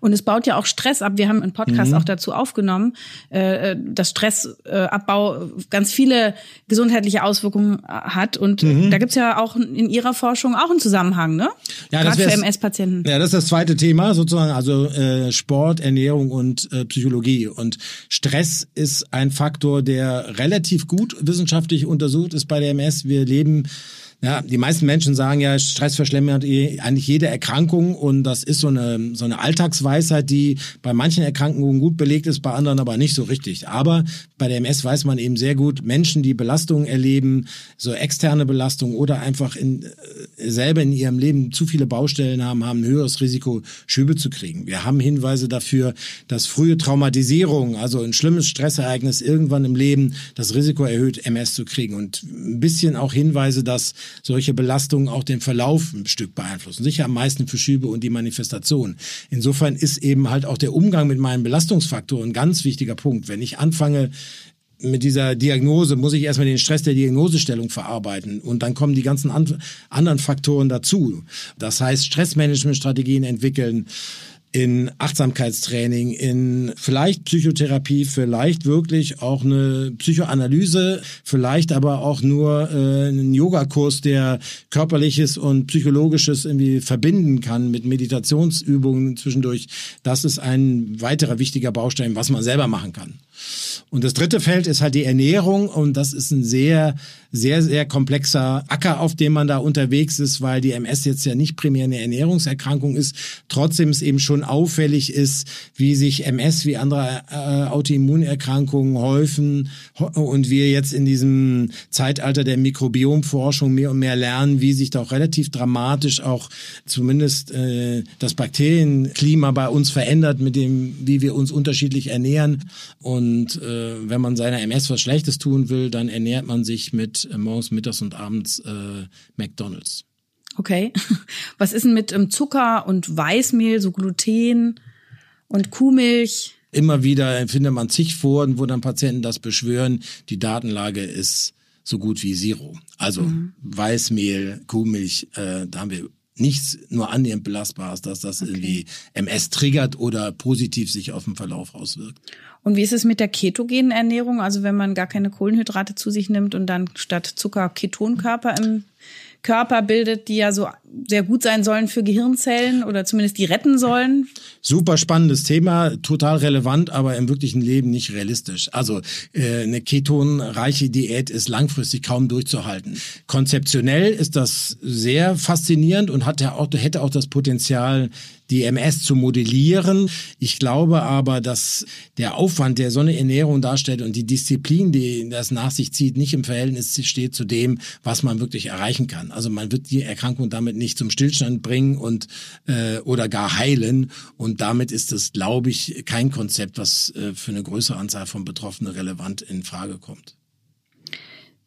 Speaker 1: Und es baut ja auch Stress ab. Wir haben einen Podcast mhm. auch dazu aufgenommen, äh, dass Stressabbau ganz viele gesundheitliche Auswirkungen hat. Und mhm. da gibt's ja auch in Ihrer Forschung auch einen Zusammenhang, ne?
Speaker 2: Ja, Gerade für MS-Patienten. Ja, das ist das zweite Thema sozusagen, also äh, Sport, Ernährung und äh, Psychologie. Und Stress ist ein Faktor, der relativ gut wissenschaftlich untersucht ist bei der MS. Wir leben ja, die meisten Menschen sagen ja, Stress verschlimmert eh eigentlich jede Erkrankung und das ist so eine, so eine Alltagsweisheit, die bei manchen Erkrankungen gut belegt ist, bei anderen aber nicht so richtig. Aber bei der MS weiß man eben sehr gut, Menschen, die Belastungen erleben, so externe Belastungen oder einfach in, äh, selber in ihrem Leben zu viele Baustellen haben, haben ein höheres Risiko, Schübe zu kriegen. Wir haben Hinweise dafür, dass frühe Traumatisierung, also ein schlimmes Stressereignis irgendwann im Leben das Risiko erhöht, MS zu kriegen. Und ein bisschen auch Hinweise, dass solche Belastungen auch den Verlauf ein Stück beeinflussen. Sicher am meisten für Schübe und die Manifestation. Insofern ist eben halt auch der Umgang mit meinen Belastungsfaktoren ein ganz wichtiger Punkt. Wenn ich anfange, mit dieser Diagnose muss ich erstmal den Stress der Diagnosestellung verarbeiten und dann kommen die ganzen anderen Faktoren dazu. Das heißt, Stressmanagementstrategien entwickeln, in Achtsamkeitstraining, in vielleicht Psychotherapie, vielleicht wirklich auch eine Psychoanalyse, vielleicht aber auch nur äh, einen Yogakurs, der körperliches und psychologisches irgendwie verbinden kann mit Meditationsübungen zwischendurch. Das ist ein weiterer wichtiger Baustein, was man selber machen kann. Und das dritte Feld ist halt die Ernährung und das ist ein sehr, sehr, sehr komplexer Acker, auf dem man da unterwegs ist, weil die MS jetzt ja nicht primär eine Ernährungserkrankung ist, trotzdem es eben schon auffällig ist, wie sich MS wie andere äh, Autoimmunerkrankungen häufen und wir jetzt in diesem Zeitalter der Mikrobiomforschung mehr und mehr lernen, wie sich da auch relativ dramatisch auch zumindest äh, das Bakterienklima bei uns verändert, mit dem, wie wir uns unterschiedlich ernähren. Und und äh, wenn man seiner MS was Schlechtes tun will, dann ernährt man sich mit äh, morgens, mittags und abends äh, McDonalds.
Speaker 1: Okay. Was ist denn mit ähm, Zucker und Weißmehl, so Gluten und Kuhmilch?
Speaker 2: Immer wieder findet man zig Foren, wo dann Patienten das beschwören. Die Datenlage ist so gut wie Zero. Also mhm. Weißmehl, Kuhmilch, äh, da haben wir nichts nur annähernd belastbares, dass das okay. irgendwie MS triggert oder positiv sich auf den Verlauf auswirkt.
Speaker 1: Und wie ist es mit der ketogenen Ernährung? Also wenn man gar keine Kohlenhydrate zu sich nimmt und dann statt Zucker Ketonkörper im Körper bildet, die ja so sehr gut sein sollen für Gehirnzellen oder zumindest die retten sollen.
Speaker 2: Super spannendes Thema, total relevant, aber im wirklichen Leben nicht realistisch. Also äh, eine ketonreiche Diät ist langfristig kaum durchzuhalten. Konzeptionell ist das sehr faszinierend und hat ja auch, hätte auch das Potenzial, die MS zu modellieren. Ich glaube aber, dass der Aufwand, der so eine Ernährung darstellt und die Disziplin, die das nach sich zieht, nicht im Verhältnis steht zu dem, was man wirklich erreichen kann. Also man wird die Erkrankung damit nicht zum Stillstand bringen und äh, oder gar heilen. Und damit ist es, glaube ich, kein Konzept, was äh, für eine größere Anzahl von Betroffenen relevant in Frage kommt.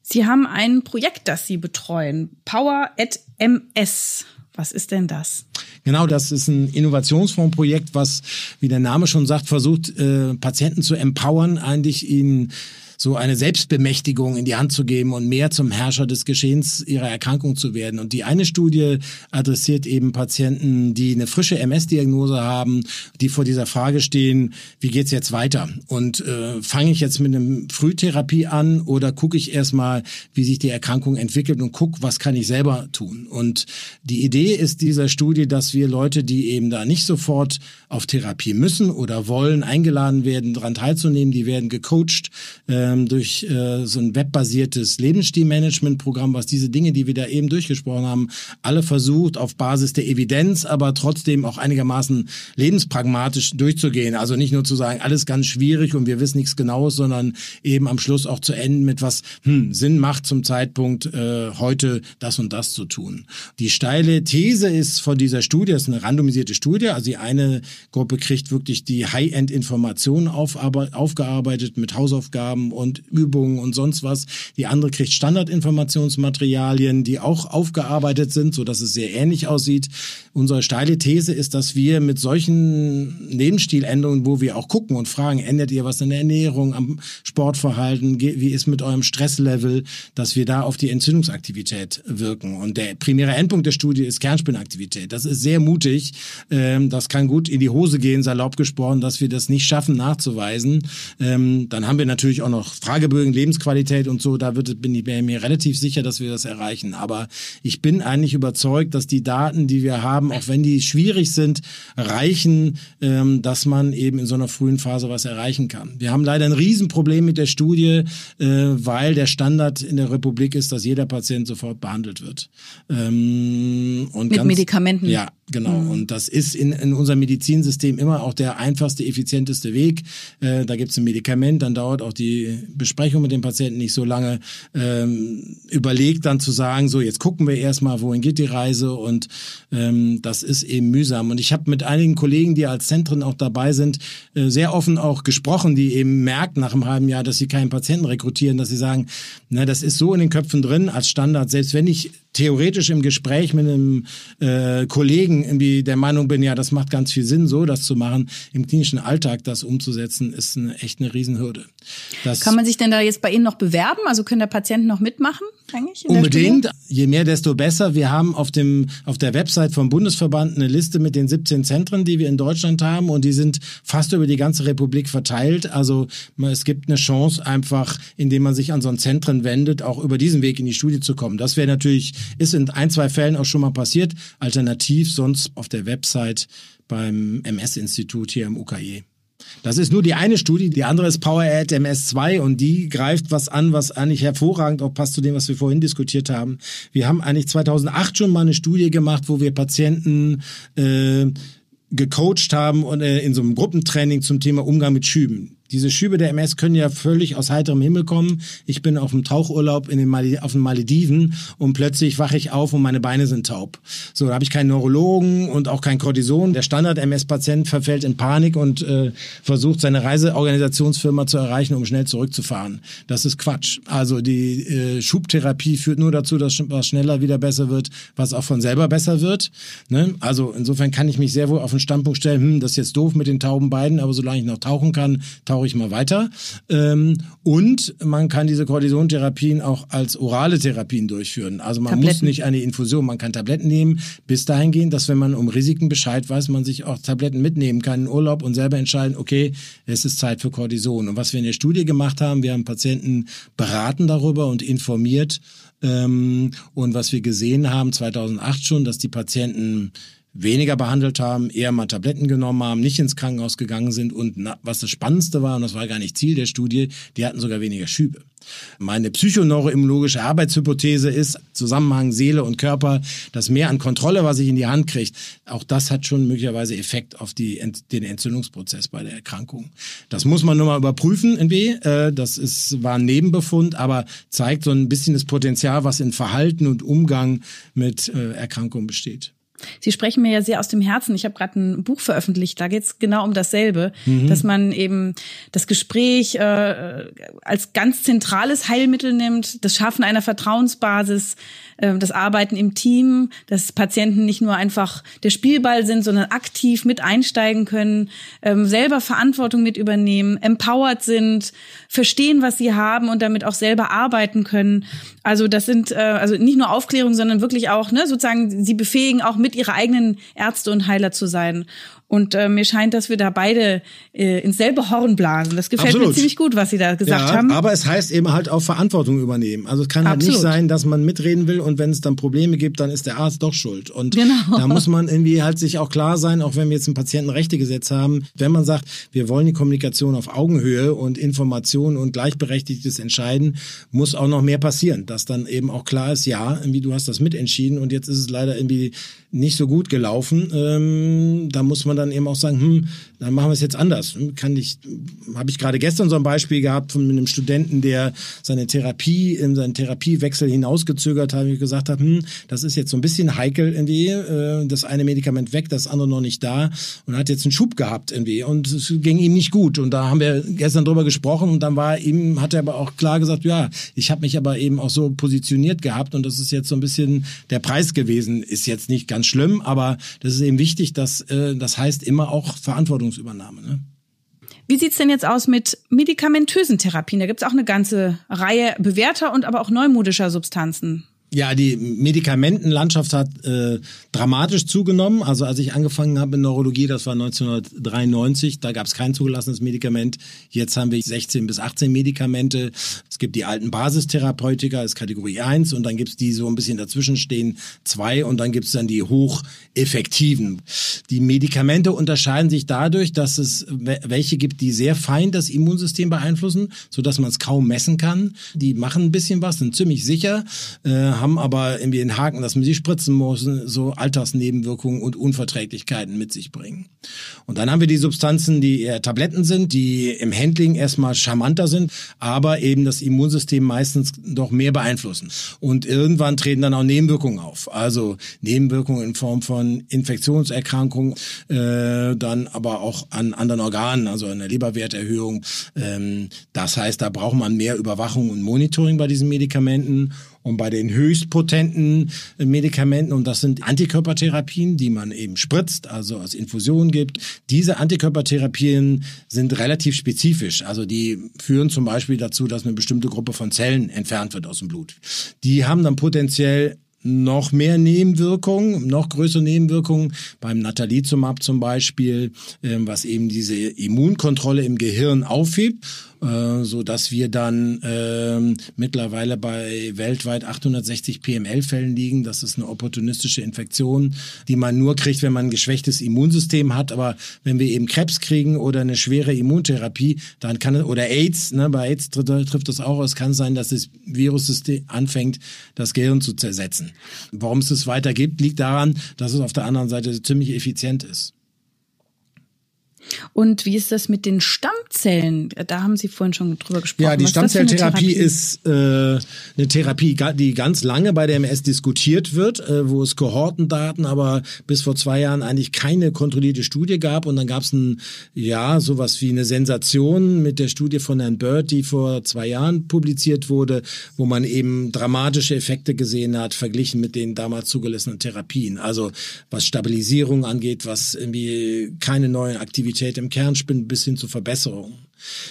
Speaker 1: Sie haben ein Projekt, das Sie betreuen, Power at MS. Was ist denn das?
Speaker 2: Genau, das ist ein Innovationsfondsprojekt, was, wie der Name schon sagt, versucht, äh, Patienten zu empowern, eigentlich ihnen so eine Selbstbemächtigung in die Hand zu geben und mehr zum Herrscher des Geschehens ihrer Erkrankung zu werden. Und die eine Studie adressiert eben Patienten, die eine frische MS-Diagnose haben, die vor dieser Frage stehen, wie geht's jetzt weiter? Und äh, fange ich jetzt mit einer Frühtherapie an oder gucke ich erstmal, wie sich die Erkrankung entwickelt und gucke, was kann ich selber tun? Und die Idee ist dieser Studie, dass wir Leute, die eben da nicht sofort auf Therapie müssen oder wollen, eingeladen werden, daran teilzunehmen, die werden gecoacht, äh, ähm, durch äh, so ein webbasiertes Lebensstilmanagement-Programm, was diese Dinge, die wir da eben durchgesprochen haben, alle versucht, auf Basis der Evidenz, aber trotzdem auch einigermaßen lebenspragmatisch durchzugehen. Also nicht nur zu sagen, alles ganz schwierig und wir wissen nichts Genaues, sondern eben am Schluss auch zu enden mit was hm, Sinn macht zum Zeitpunkt äh, heute das und das zu tun. Die steile These ist von dieser Studie, das ist eine randomisierte Studie, also die eine Gruppe kriegt wirklich die High-End-Informationen auf, aufgearbeitet mit Hausaufgaben und Übungen und sonst was. Die andere kriegt Standardinformationsmaterialien, die auch aufgearbeitet sind, so dass es sehr ähnlich aussieht. Unsere steile These ist, dass wir mit solchen Lebensstiländerungen, wo wir auch gucken und fragen, ändert ihr was in der Ernährung, am Sportverhalten, wie ist mit eurem Stresslevel, dass wir da auf die Entzündungsaktivität wirken. Und der primäre Endpunkt der Studie ist Kernspinnaktivität. Das ist sehr mutig. Ähm, das kann gut in die Hose gehen, salopp gesprochen, dass wir das nicht schaffen nachzuweisen. Ähm, dann haben wir natürlich auch noch noch Fragebögen, Lebensqualität und so, da wird, bin ich mir relativ sicher, dass wir das erreichen. Aber ich bin eigentlich überzeugt, dass die Daten, die wir haben, auch wenn die schwierig sind, reichen, ähm, dass man eben in so einer frühen Phase was erreichen kann. Wir haben leider ein Riesenproblem mit der Studie, äh, weil der Standard in der Republik ist, dass jeder Patient sofort behandelt wird.
Speaker 1: Ähm, und mit ganz, Medikamenten.
Speaker 2: Ja, Genau, mhm. und das ist in, in unserem Medizinsystem immer auch der einfachste, effizienteste Weg. Äh, da gibt es ein Medikament, dann dauert auch die Besprechung mit dem Patienten nicht so lange. Ähm, überlegt dann zu sagen, so jetzt gucken wir erstmal, wohin geht die Reise und ähm, das ist eben mühsam. Und ich habe mit einigen Kollegen, die als Zentren auch dabei sind, äh, sehr offen auch gesprochen, die eben merken nach einem halben Jahr, dass sie keinen Patienten rekrutieren, dass sie sagen, na, das ist so in den Köpfen drin als Standard, selbst wenn ich theoretisch im Gespräch mit einem äh, Kollegen irgendwie der Meinung bin, ja, das macht ganz viel Sinn, so das zu machen, im klinischen Alltag das umzusetzen, ist eine, echt eine Riesenhürde.
Speaker 1: Das Kann man sich denn da jetzt bei Ihnen noch bewerben? Also können da Patienten noch mitmachen? Eigentlich
Speaker 2: Unbedingt. Je mehr, desto besser. Wir haben auf dem auf der Website vom Bundesverband eine Liste mit den 17 Zentren, die wir in Deutschland haben, und die sind fast über die ganze Republik verteilt. Also es gibt eine Chance, einfach, indem man sich an so ein Zentren wendet, auch über diesen Weg in die Studie zu kommen. Das wäre natürlich ist in ein, zwei Fällen auch schon mal passiert. Alternativ sonst auf der Website beim MS-Institut hier im UKE. Das ist nur die eine Studie, die andere ist Power Ad MS2 und die greift was an, was eigentlich hervorragend auch passt zu dem, was wir vorhin diskutiert haben. Wir haben eigentlich 2008 schon mal eine Studie gemacht, wo wir Patienten äh, gecoacht haben und äh, in so einem Gruppentraining zum Thema Umgang mit Schüben. Diese Schübe der MS können ja völlig aus heiterem Himmel kommen. Ich bin auf dem Tauchurlaub in den Mal auf den Malediven und plötzlich wache ich auf und meine Beine sind taub. So, da habe ich keinen Neurologen und auch kein Cortison. Der Standard-MS-Patient verfällt in Panik und äh, versucht, seine Reiseorganisationsfirma zu erreichen, um schnell zurückzufahren. Das ist Quatsch. Also die äh, Schubtherapie führt nur dazu, dass was schneller wieder besser wird, was auch von selber besser wird. Ne? Also insofern kann ich mich sehr wohl auf den Standpunkt stellen, hm, das ist jetzt doof mit den tauben Beinen, aber solange ich noch tauchen kann, tauche ich mal weiter. Ähm, und man kann diese Kortisontherapien auch als orale Therapien durchführen. Also man Tabletten. muss nicht eine Infusion, man kann Tabletten nehmen, bis dahin gehen, dass wenn man um Risiken Bescheid weiß, man sich auch Tabletten mitnehmen kann in Urlaub und selber entscheiden, okay, es ist Zeit für Cortison. Und was wir in der Studie gemacht haben, wir haben Patienten beraten darüber und informiert, Ähm, und was wir gesehen haben 2008 schon, dass die Patienten weniger behandelt haben, eher mal Tabletten genommen haben, nicht ins Krankenhaus gegangen sind und na, was das Spannendste war, und das war gar nicht Ziel der Studie, die hatten sogar weniger Schübe. Meine psychoneuroimmunologische Arbeitshypothese ist, Zusammenhang Seele und Körper, das mehr an Kontrolle, was ich in die Hand kriege, auch das hat schon möglicherweise Effekt auf die, den Entzündungsprozess bei der Erkrankung. Das muss man nur mal überprüfen, irgendwie. Äh, das ist, war ein Nebenbefund, aber zeigt so ein bisschen das Potenzial, was in Verhalten und Umgang mit äh, Erkrankungen besteht.
Speaker 1: Sie sprechen mir ja sehr aus dem Herzen. Ich habe gerade ein Buch veröffentlicht, da geht es genau um dasselbe, mhm. dass man eben das Gespräch äh, als ganz zentrales Heilmittel nimmt, das Schaffen einer Vertrauensbasis, das Arbeiten im Team, dass Patienten nicht nur einfach der Spielball sind, sondern aktiv mit einsteigen können, ähm, selber Verantwortung mit übernehmen, empowered sind, verstehen, was sie haben und damit auch selber arbeiten können. Also das sind äh, also nicht nur Aufklärung, sondern wirklich auch ne, sozusagen sie befähigen auch mit ihre eigenen Ärzte und Heiler zu sein. Und äh, mir scheint, dass wir da beide äh, ins selbe Horn blasen. Das gefällt Absolut. mir ziemlich gut, was Sie da gesagt ja, haben.
Speaker 2: Aber es heißt eben halt auch Verantwortung übernehmen. Also es kann halt nicht sein, dass man mitreden will und wenn es dann Probleme gibt, dann ist der Arzt doch schuld. Und genau. da muss man irgendwie halt sich auch klar sein, auch wenn wir jetzt ein Patientenrechtegesetz haben, wenn man sagt, wir wollen die Kommunikation auf Augenhöhe und Information und gleichberechtigtes Entscheiden, muss auch noch mehr passieren, dass dann eben auch klar ist, ja, irgendwie du hast das mitentschieden und jetzt ist es leider irgendwie nicht so gut gelaufen. Ähm, da muss man dann eben auch sagen, hm, dann machen wir es jetzt anders. Kann ich, habe ich gerade gestern so ein Beispiel gehabt von einem Studenten, der seine Therapie, in seinen Therapiewechsel hinausgezögert hat, und gesagt hat, hm, das ist jetzt so ein bisschen heikel irgendwie, äh, das eine Medikament weg, das andere noch nicht da und hat jetzt einen Schub gehabt irgendwie und es ging ihm nicht gut und da haben wir gestern drüber gesprochen und dann war ihm, hat er aber auch klar gesagt, ja, ich habe mich aber eben auch so positioniert gehabt und das ist jetzt so ein bisschen der Preis gewesen, ist jetzt nicht ganz schlimm, aber das ist eben wichtig, dass äh, das heißt immer auch Verantwortungsübernahme. Ne?
Speaker 1: Wie sieht's denn jetzt aus mit medikamentösen Therapien? Da gibt's auch eine ganze Reihe bewährter und aber auch neumodischer Substanzen.
Speaker 2: Ja, die Medikamentenlandschaft hat äh, dramatisch zugenommen. Also als ich angefangen habe in Neurologie, das war 1993, da gab es kein zugelassenes Medikament. Jetzt haben wir 16 bis 18 Medikamente. Es gibt die alten Basistherapeutika, ist Kategorie 1 und dann gibt's die so ein bisschen dazwischen stehen, zwei und dann gibt's dann die hocheffektiven. Die Medikamente unterscheiden sich dadurch, dass es welche gibt, die sehr fein das Immunsystem beeinflussen, sodass man es kaum messen kann. Die machen ein bisschen was, sind ziemlich sicher, äh, haben aber irgendwie den Haken, dass man sie spritzen muss, so Alltagsnebenwirkungen und Unverträglichkeiten mit sich bringen. Und dann haben wir die Substanzen, die eher Tabletten sind, die im Handling erstmal charmanter sind, aber eben das Immunsystem meistens doch mehr beeinflussen. Und irgendwann treten dann auch Nebenwirkungen auf. Also Nebenwirkungen in Form von Infektionserkrankungen, äh, dann aber auch an anderen Organen, also einer Leberwerterhöhung. Ähm, das heißt, da braucht man mehr Überwachung und Monitoring bei diesen Medikamenten. Und bei den höchstpotenten äh, Medikamenten, und das sind Antikörpertherapien, die man eben spritzt, also als Infusion gibt, diese Antikörpertherapien sind relativ spezifisch. Also die führen zum Beispiel dazu, dass eine bestimmte Gruppe von Zellen entfernt wird aus dem Blut. Die haben dann potenziell noch mehr Nebenwirkungen, noch größere Nebenwirkungen beim Natalizumab zum Beispiel, ähm, was eben diese Immunkontrolle im Gehirn aufhebt äh, so dass wir dann ähm, mittlerweile bei weltweit 860 PML-Fällen liegen. Das ist eine opportunistische Infektion, die man nur kriegt, wenn man ein geschwächtes Immunsystem hat. Aber wenn wir eben Krebs kriegen oder eine schwere Immuntherapie, dann kann oder AIDS, ne, bei AIDS trifft, das auch. Es kann sein, dass das Virussystem anfängt, das Gehirn zu zersetzen. Warum es das weiter gibt, liegt daran, dass es auf der anderen Seite ziemlich effizient ist.
Speaker 1: Und wie ist das mit den Stammzellen? Da haben Sie vorhin schon drüber gesprochen.
Speaker 2: Ja, die Stammzelltherapie ist äh, eine Therapie, die ganz lange bei der MS diskutiert wird, äh, wo es Kohortendaten, aber bis vor zwei Jahren eigentlich keine kontrollierte Studie gab. Und dann gab es ein, ja, sowas wie eine Sensation mit der Studie von Herrn Bird, die vor zwei Jahren publiziert wurde, wo man eben dramatische Effekte gesehen hat, verglichen mit den damals zugelassenen Therapien. Also was Stabilisierung angeht, was irgendwie keine neuen Aktivitäten Aktivität im Kernspin bis hin zur Verbesserung.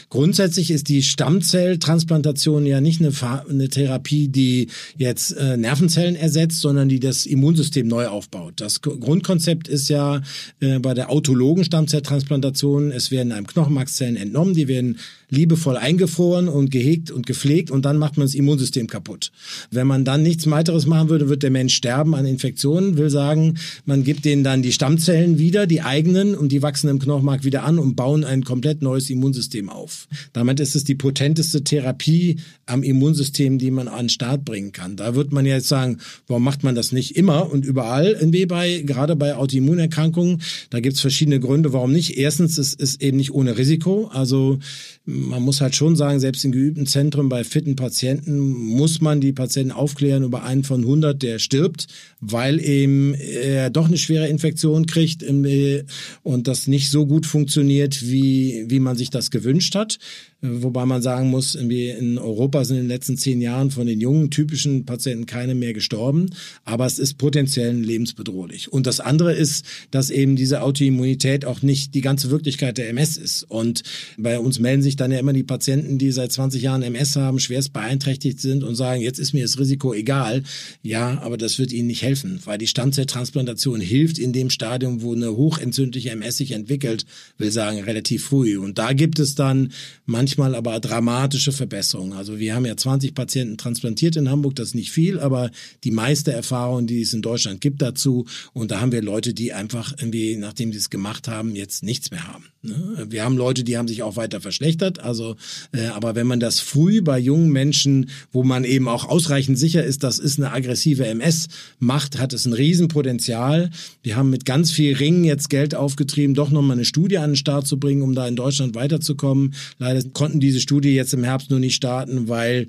Speaker 2: Grundsätzlich ist die Stammzelltransplantation ja nicht eine, eine Therapie, die jetzt äh, Nervenzellen ersetzt, sondern die das Immunsystem neu aufbaut. Das Grundkonzept ist ja äh, bei der autologen Stammzelltransplantation, es werden einem Knochenmarkszellen entnommen, die werden liebevoll eingefroren und gehegt und gepflegt und dann macht man das Immunsystem kaputt. Wenn man dann nichts weiteres machen würde, wird der Mensch sterben an Infektionen. Will sagen, man gibt denen dann die Stammzellen wieder, die eigenen, und die wachsen im Knochenmark wieder an und bauen ein komplett neues Immunsystem auf. Damit ist es die potenteste Therapie am Immunsystem, die man an den Start bringen kann. Da wird man jetzt sagen, warum macht man das nicht immer und überall? Irgendwie bei, gerade bei Autoimmunerkrankungen, da gibt es verschiedene Gründe, warum nicht. Erstens, es ist eben nicht ohne Risiko. Also man muss halt schon sagen, selbst in geübten Zentren bei fitten Patienten muss man die Patienten aufklären über einen von 100, der stirbt, weil eben er doch eine schwere Infektion kriegt und das nicht so gut funktioniert, wie, wie man sich das gewünscht hat. Wobei man sagen muss, in Europa sind in den letzten zehn Jahren von den jungen typischen Patienten keine mehr gestorben, aber es ist potenziell lebensbedrohlich. Und das andere ist, dass eben diese Autoimmunität auch nicht die ganze Wirklichkeit der MS ist. Und bei uns melden sich dann ja immer die Patienten, die seit 20 Jahren MS haben, schwerst beeinträchtigt sind und sagen, jetzt ist mir das Risiko egal. Ja, aber das wird ihnen nicht helfen, weil die Stammzelltransplantation hilft in dem Stadium, wo eine hochentzündliche MS sich entwickelt, will sagen relativ früh. Und da gibt es dann manchmal manchmal aber dramatische Verbesserungen. Also wir haben ja 20 Patienten transplantiert in Hamburg, das ist nicht viel, aber die meiste Erfahrung, die es in Deutschland gibt dazu. Und da haben wir Leute, die einfach irgendwie, nachdem sie es gemacht haben, jetzt nichts mehr haben. Ne? Wir haben Leute, die haben sich auch weiter verschlechtert. Also, äh, aber wenn man das früh bei jungen Menschen, wo man eben auch ausreichend sicher ist, das ist eine aggressive MS, macht, hat es ein Riesenpotenzial. Wir haben mit ganz viel Ringen jetzt Geld aufgetrieben, doch nochmal eine Studie an den Start zu bringen, um da in Deutschland weiterzukommen. Leider konnten diese Studie jetzt im Herbst nur nicht starten, weil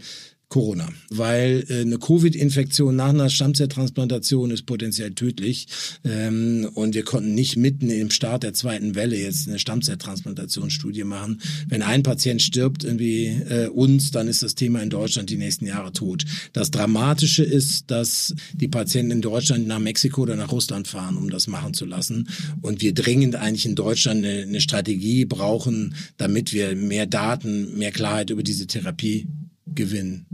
Speaker 2: Corona, weil äh, eine Covid-Infektion nach einer Stammzelltransplantation ist potenziell tödlich ähm, und wir konnten nicht mitten im Start der zweiten Welle jetzt eine Stammzelltransplantationsstudie machen. Wenn ein Patient stirbt irgendwie äh, uns, dann ist das Thema in Deutschland die nächsten Jahre tot. Das Dramatische ist, dass die Patienten in Deutschland nach Mexiko oder nach Russland fahren, um das machen zu lassen und wir dringend eigentlich in Deutschland eine, eine Strategie brauchen, damit wir mehr Daten, mehr Klarheit über diese Therapie gewinnen.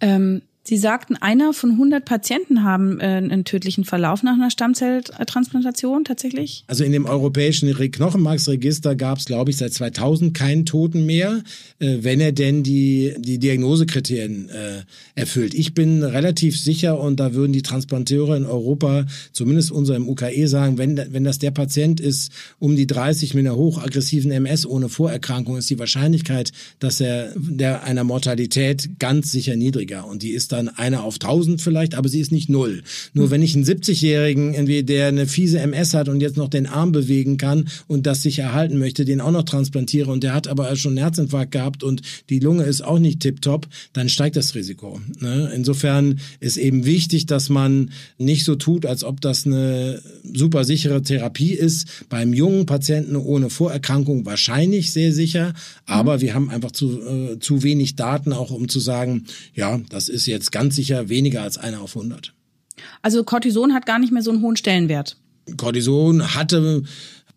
Speaker 1: Ähm, Sie sagten, einer von 100 Patienten haben äh, einen tödlichen Verlauf nach einer Stammzelltransplantation tatsächlich?
Speaker 2: Also in dem europäischen Knochenmarksregister gab es, glaube ich, seit 2000 keinen Toten mehr, äh, wenn er denn die, die Diagnosekriterien äh, erfüllt. Ich bin relativ sicher und da würden die Transplanteure in Europa, zumindest unser im UKE sagen, wenn, wenn das der Patient ist, um die 30 mit einer hochaggressiven MS ohne Vorerkrankung, ist die Wahrscheinlichkeit, dass er der einer Mortalität ganz sicher niedriger und die ist dann eine auf tausend vielleicht, aber sie ist nicht null. Nur mhm. wenn ich einen 70-Jährigen, irgendwie, der eine fiese MS hat und jetzt noch den Arm bewegen kann und das sich erhalten möchte, den auch noch transplantiere und der hat aber schon einen Herzinfarkt gehabt und die Lunge ist auch nicht tiptop, dann steigt das Risiko. Ne? Insofern ist eben wichtig, dass man nicht so tut, als ob das eine super sichere Therapie ist. Beim jungen Patienten ohne Vorerkrankung wahrscheinlich sehr sicher, aber mhm. wir haben einfach zu, äh, zu wenig Daten auch, um zu sagen, ja, das ist jetzt jetzt ganz sicher weniger als einer auf 100.
Speaker 1: Also Cortison hat gar nicht mehr so einen hohen Stellenwert.
Speaker 2: Cortison hatte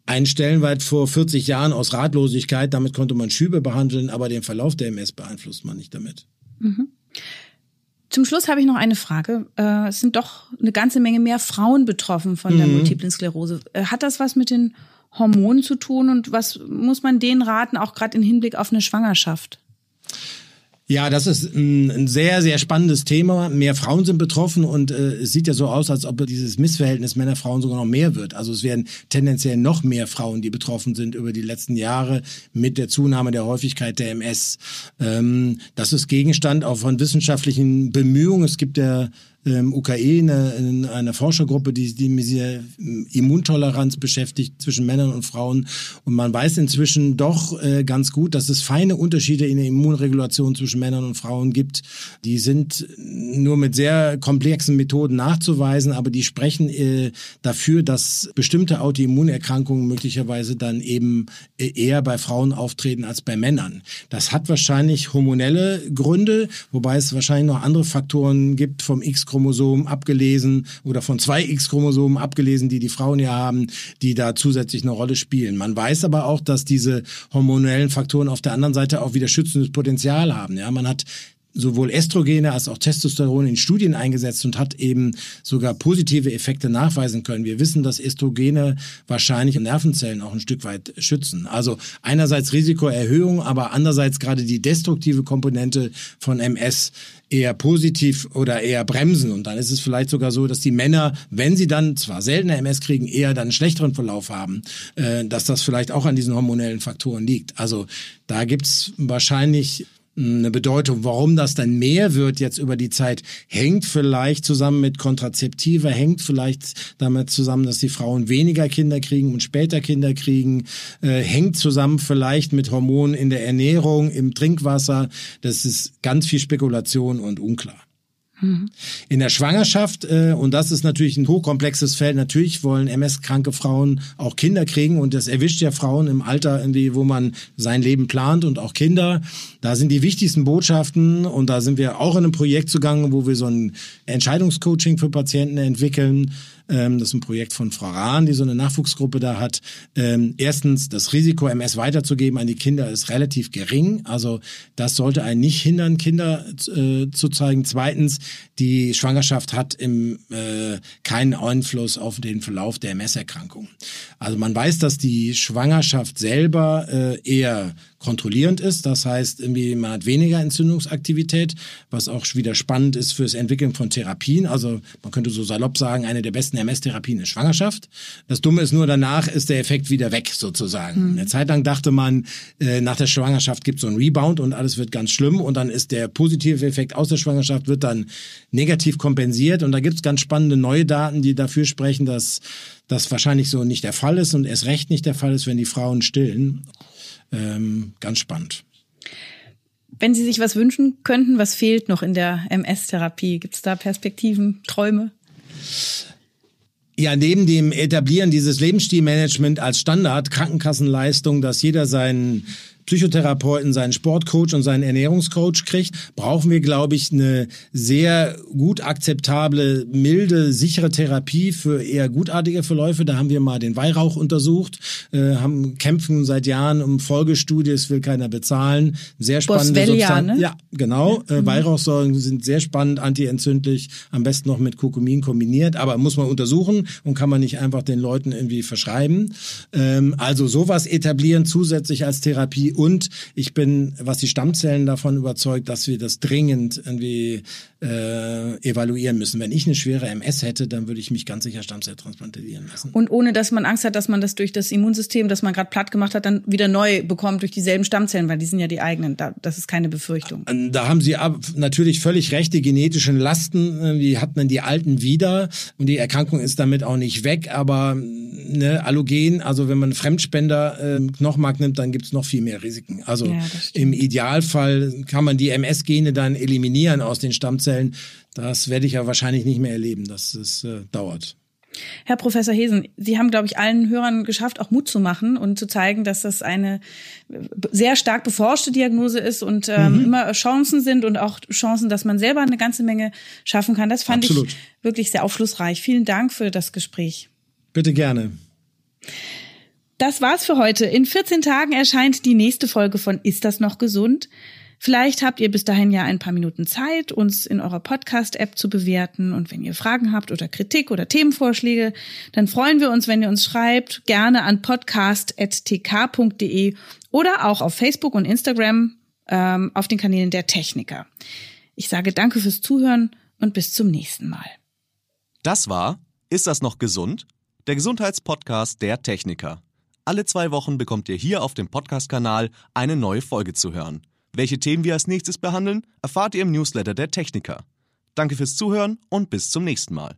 Speaker 2: einen Stellenwert vor 40 Jahren aus Ratlosigkeit. Damit konnte man Schübe behandeln, aber den Verlauf der MS beeinflusst man nicht damit. Mhm.
Speaker 1: Zum Schluss habe ich noch eine Frage. Äh, es sind doch eine ganze Menge mehr Frauen betroffen von der mhm. multiplen Sklerose. Äh, hat das was mit den Hormonen zu tun und was muss man denen raten, auch gerade im Hinblick auf eine Schwangerschaft?
Speaker 2: Ja, das ist ein, sehr, sehr spannendes Thema. Mehr Frauen sind betroffen und äh, es sieht ja so aus, als ob dieses Missverhältnis Männer-Frauen sogar noch mehr wird. Also es werden tendenziell noch mehr Frauen, die betroffen sind über die letzten Jahre mit der Zunahme der Häufigkeit der MS. Ähm, das ist Gegenstand auch von wissenschaftlichen Bemühungen. Es gibt ja ähm, UKE, eine, eine Forschergruppe, die, die mit dieser Immuntoleranz beschäftigt zwischen Männern und Frauen. Und man weiß inzwischen doch äh, ganz gut, dass es feine Unterschiede in der Immunregulation zwischen Männern und Frauen gibt. Die sind nur mit sehr komplexen Methoden nachzuweisen, aber die sprechen äh, dafür, dass bestimmte Autoimmunerkrankungen möglicherweise dann eben äh, eher bei Frauen auftreten als bei Männern. Das hat wahrscheinlich hormonelle Gründe, wobei es wahrscheinlich noch andere Faktoren gibt vom X X-Chromosom abgelesen oder von zwei X-Chromosomen abgelesen, die die Frauen ja haben, die da zusätzlich eine Rolle spielen. Man weiß aber auch, dass diese hormonellen Faktoren auf der anderen Seite auch wieder schützendes Potenzial haben. Ja, man hat sowohl Estrogene als auch Testosteron in Studien eingesetzt und hat eben sogar positive Effekte nachweisen können. Wir wissen, dass Estrogene wahrscheinlich Nervenzellen auch ein Stück weit schützen. Also einerseits Risikoerhöhung, aber andererseits gerade die destruktive Komponente von MS eher positiv oder eher bremsen. Und dann ist es vielleicht sogar so, dass die Männer, wenn sie dann zwar seltener MS kriegen, eher dann einen schlechteren Verlauf haben, äh, dass das vielleicht auch an diesen hormonellen Faktoren liegt. Also da gibt's wahrscheinlich eine Bedeutung. Warum das dann mehr wird jetzt über die Zeit, hängt vielleicht zusammen mit Kontrazeptiva, hängt vielleicht damit zusammen, dass die Frauen weniger Kinder kriegen und später Kinder kriegen, äh, hängt zusammen vielleicht mit Hormonen in der Ernährung, im Trinkwasser. Das ist ganz viel Spekulation und unklar. In der Schwangerschaft, äh, und das ist natürlich ein hochkomplexes Feld, natürlich wollen MS-kranke Frauen auch Kinder kriegen und das erwischt ja Frauen im Alter, irgendwie, wo man sein Leben plant und auch Kinder. Da sind die wichtigsten Botschaften und da sind wir auch in einem Projekt zugange, wo wir so ein Entscheidungscoaching für Patienten entwickeln, ähm, das ist ein Projekt von Frau Rahn, die so eine Nachwuchsgruppe da hat. Ähm, erstens, das Risiko, MS weiterzugeben an die Kinder ist relativ gering. Also das sollte einen nicht hindern, Kinder äh, zu zeigen. Zweitens, die Schwangerschaft hat im, äh, keinen Einfluss auf den Verlauf der MS-Erkrankung. Also man weiß, dass die Schwangerschaft selber äh, eher kontrollierend ist. Das heißt, irgendwie man hat weniger Entzündungsaktivität, was auch wieder spannend ist fürs Entwickeln von Therapien. Also man könnte so salopp sagen, eine der besten MS-Therapien ist Schwangerschaft. Das Dumme ist nur, danach ist der Effekt wieder weg sozusagen. Mhm. Eine Zeit lang dachte man, äh, nach der Schwangerschaft gibt es so einen Rebound und alles wird ganz schlimm und dann ist der positive Effekt aus der Schwangerschaft wird dann negativ kompensiert und da gibt es ganz spannende neue Daten, die dafür sprechen, dass das wahrscheinlich so nicht der Fall ist und erst recht nicht der Fall ist, wenn die Frauen stillen ähm, ganz spannend.
Speaker 1: Wenn Sie sich was wünschen könnten, was fehlt noch in der MS-Therapie? Gibt es da Perspektiven, Träume?
Speaker 2: Ja, neben dem Etablieren dieses Lebensstilmanagement als Standard Krankenkassenleistung, dass jeder seinen Psychotherapeuten, seinen Sportcoach und seinen Ernährungscoach kriegt, brauchen wir, glaube ich, eine sehr gut akzeptable, milde, sichere Therapie für eher gutartige Verläufe. Da haben wir mal den Weihrauch untersucht, äh, haben kämpfen seit Jahren um Folgestudie, es will keiner bezahlen. Sehr spannende
Speaker 1: Boswellia, Substanz. Ne?
Speaker 2: Ja, genau. Äh, mhm. Weihrauchsäuren sind sehr spannend, antientzündlich, am besten noch mit Kurkumin kombiniert, aber muss man untersuchen und kann man nicht einfach den Leuten irgendwie verschreiben. Ähm, also sowas etablieren zusätzlich als Therapie und ich bin, was die Stammzellen davon überzeugt, dass wir das dringend irgendwie äh, evaluieren müssen. Wenn ich eine schwere MS hätte, dann würde ich mich ganz sicher Stammzell transplantieren lassen.
Speaker 1: Und ohne, dass man Angst hat, dass man das durch das Immunsystem, das man gerade platt gemacht hat, dann wieder neu bekommt durch dieselben Stammzellen, weil die sind ja die eigenen. Da, das ist keine Befürchtung.
Speaker 2: Äh, da haben Sie natürlich völlig recht. Die genetischen Lasten, die hatten dann die alten wieder und die Erkrankung ist damit auch nicht weg. Aber ne, Allogen, also wenn man Fremdspender äh, Knochenmark nimmt, dann gibt es noch viel mehr Risiken. Also ja, im Idealfall kann man die MS-Gene dann eliminieren aus den Stammzellen Zellen. Das werde ich ja wahrscheinlich nicht mehr erleben, dass es äh, dauert.
Speaker 1: Herr Professor Hesen, Sie haben, glaube ich, allen Hörern geschafft, auch Mut zu machen und zu zeigen, dass das eine sehr stark beforschte Diagnose ist und ähm, mhm. immer Chancen sind und auch Chancen, dass man selber eine ganze Menge schaffen kann. Das fand Absolut. ich wirklich sehr aufschlussreich. Vielen Dank für das Gespräch.
Speaker 2: Bitte gerne.
Speaker 1: Das war's für heute. In 14 Tagen erscheint die nächste Folge von Ist das noch gesund? Vielleicht habt ihr bis dahin ja ein paar Minuten Zeit, uns in eurer Podcast-App zu bewerten. Und wenn ihr Fragen habt oder Kritik oder Themenvorschläge, dann freuen wir uns, wenn ihr uns schreibt, gerne an podcast.tk.de oder auch auf Facebook und Instagram ähm, auf den Kanälen der Techniker. Ich sage danke fürs Zuhören und bis zum nächsten Mal.
Speaker 3: Das war Ist das noch gesund? Der Gesundheitspodcast der Techniker. Alle zwei Wochen bekommt ihr hier auf dem Podcast-Kanal eine neue Folge zu hören. Welche Themen wir als nächstes behandeln, erfahrt ihr im Newsletter der Techniker. Danke fürs Zuhören und bis zum nächsten Mal.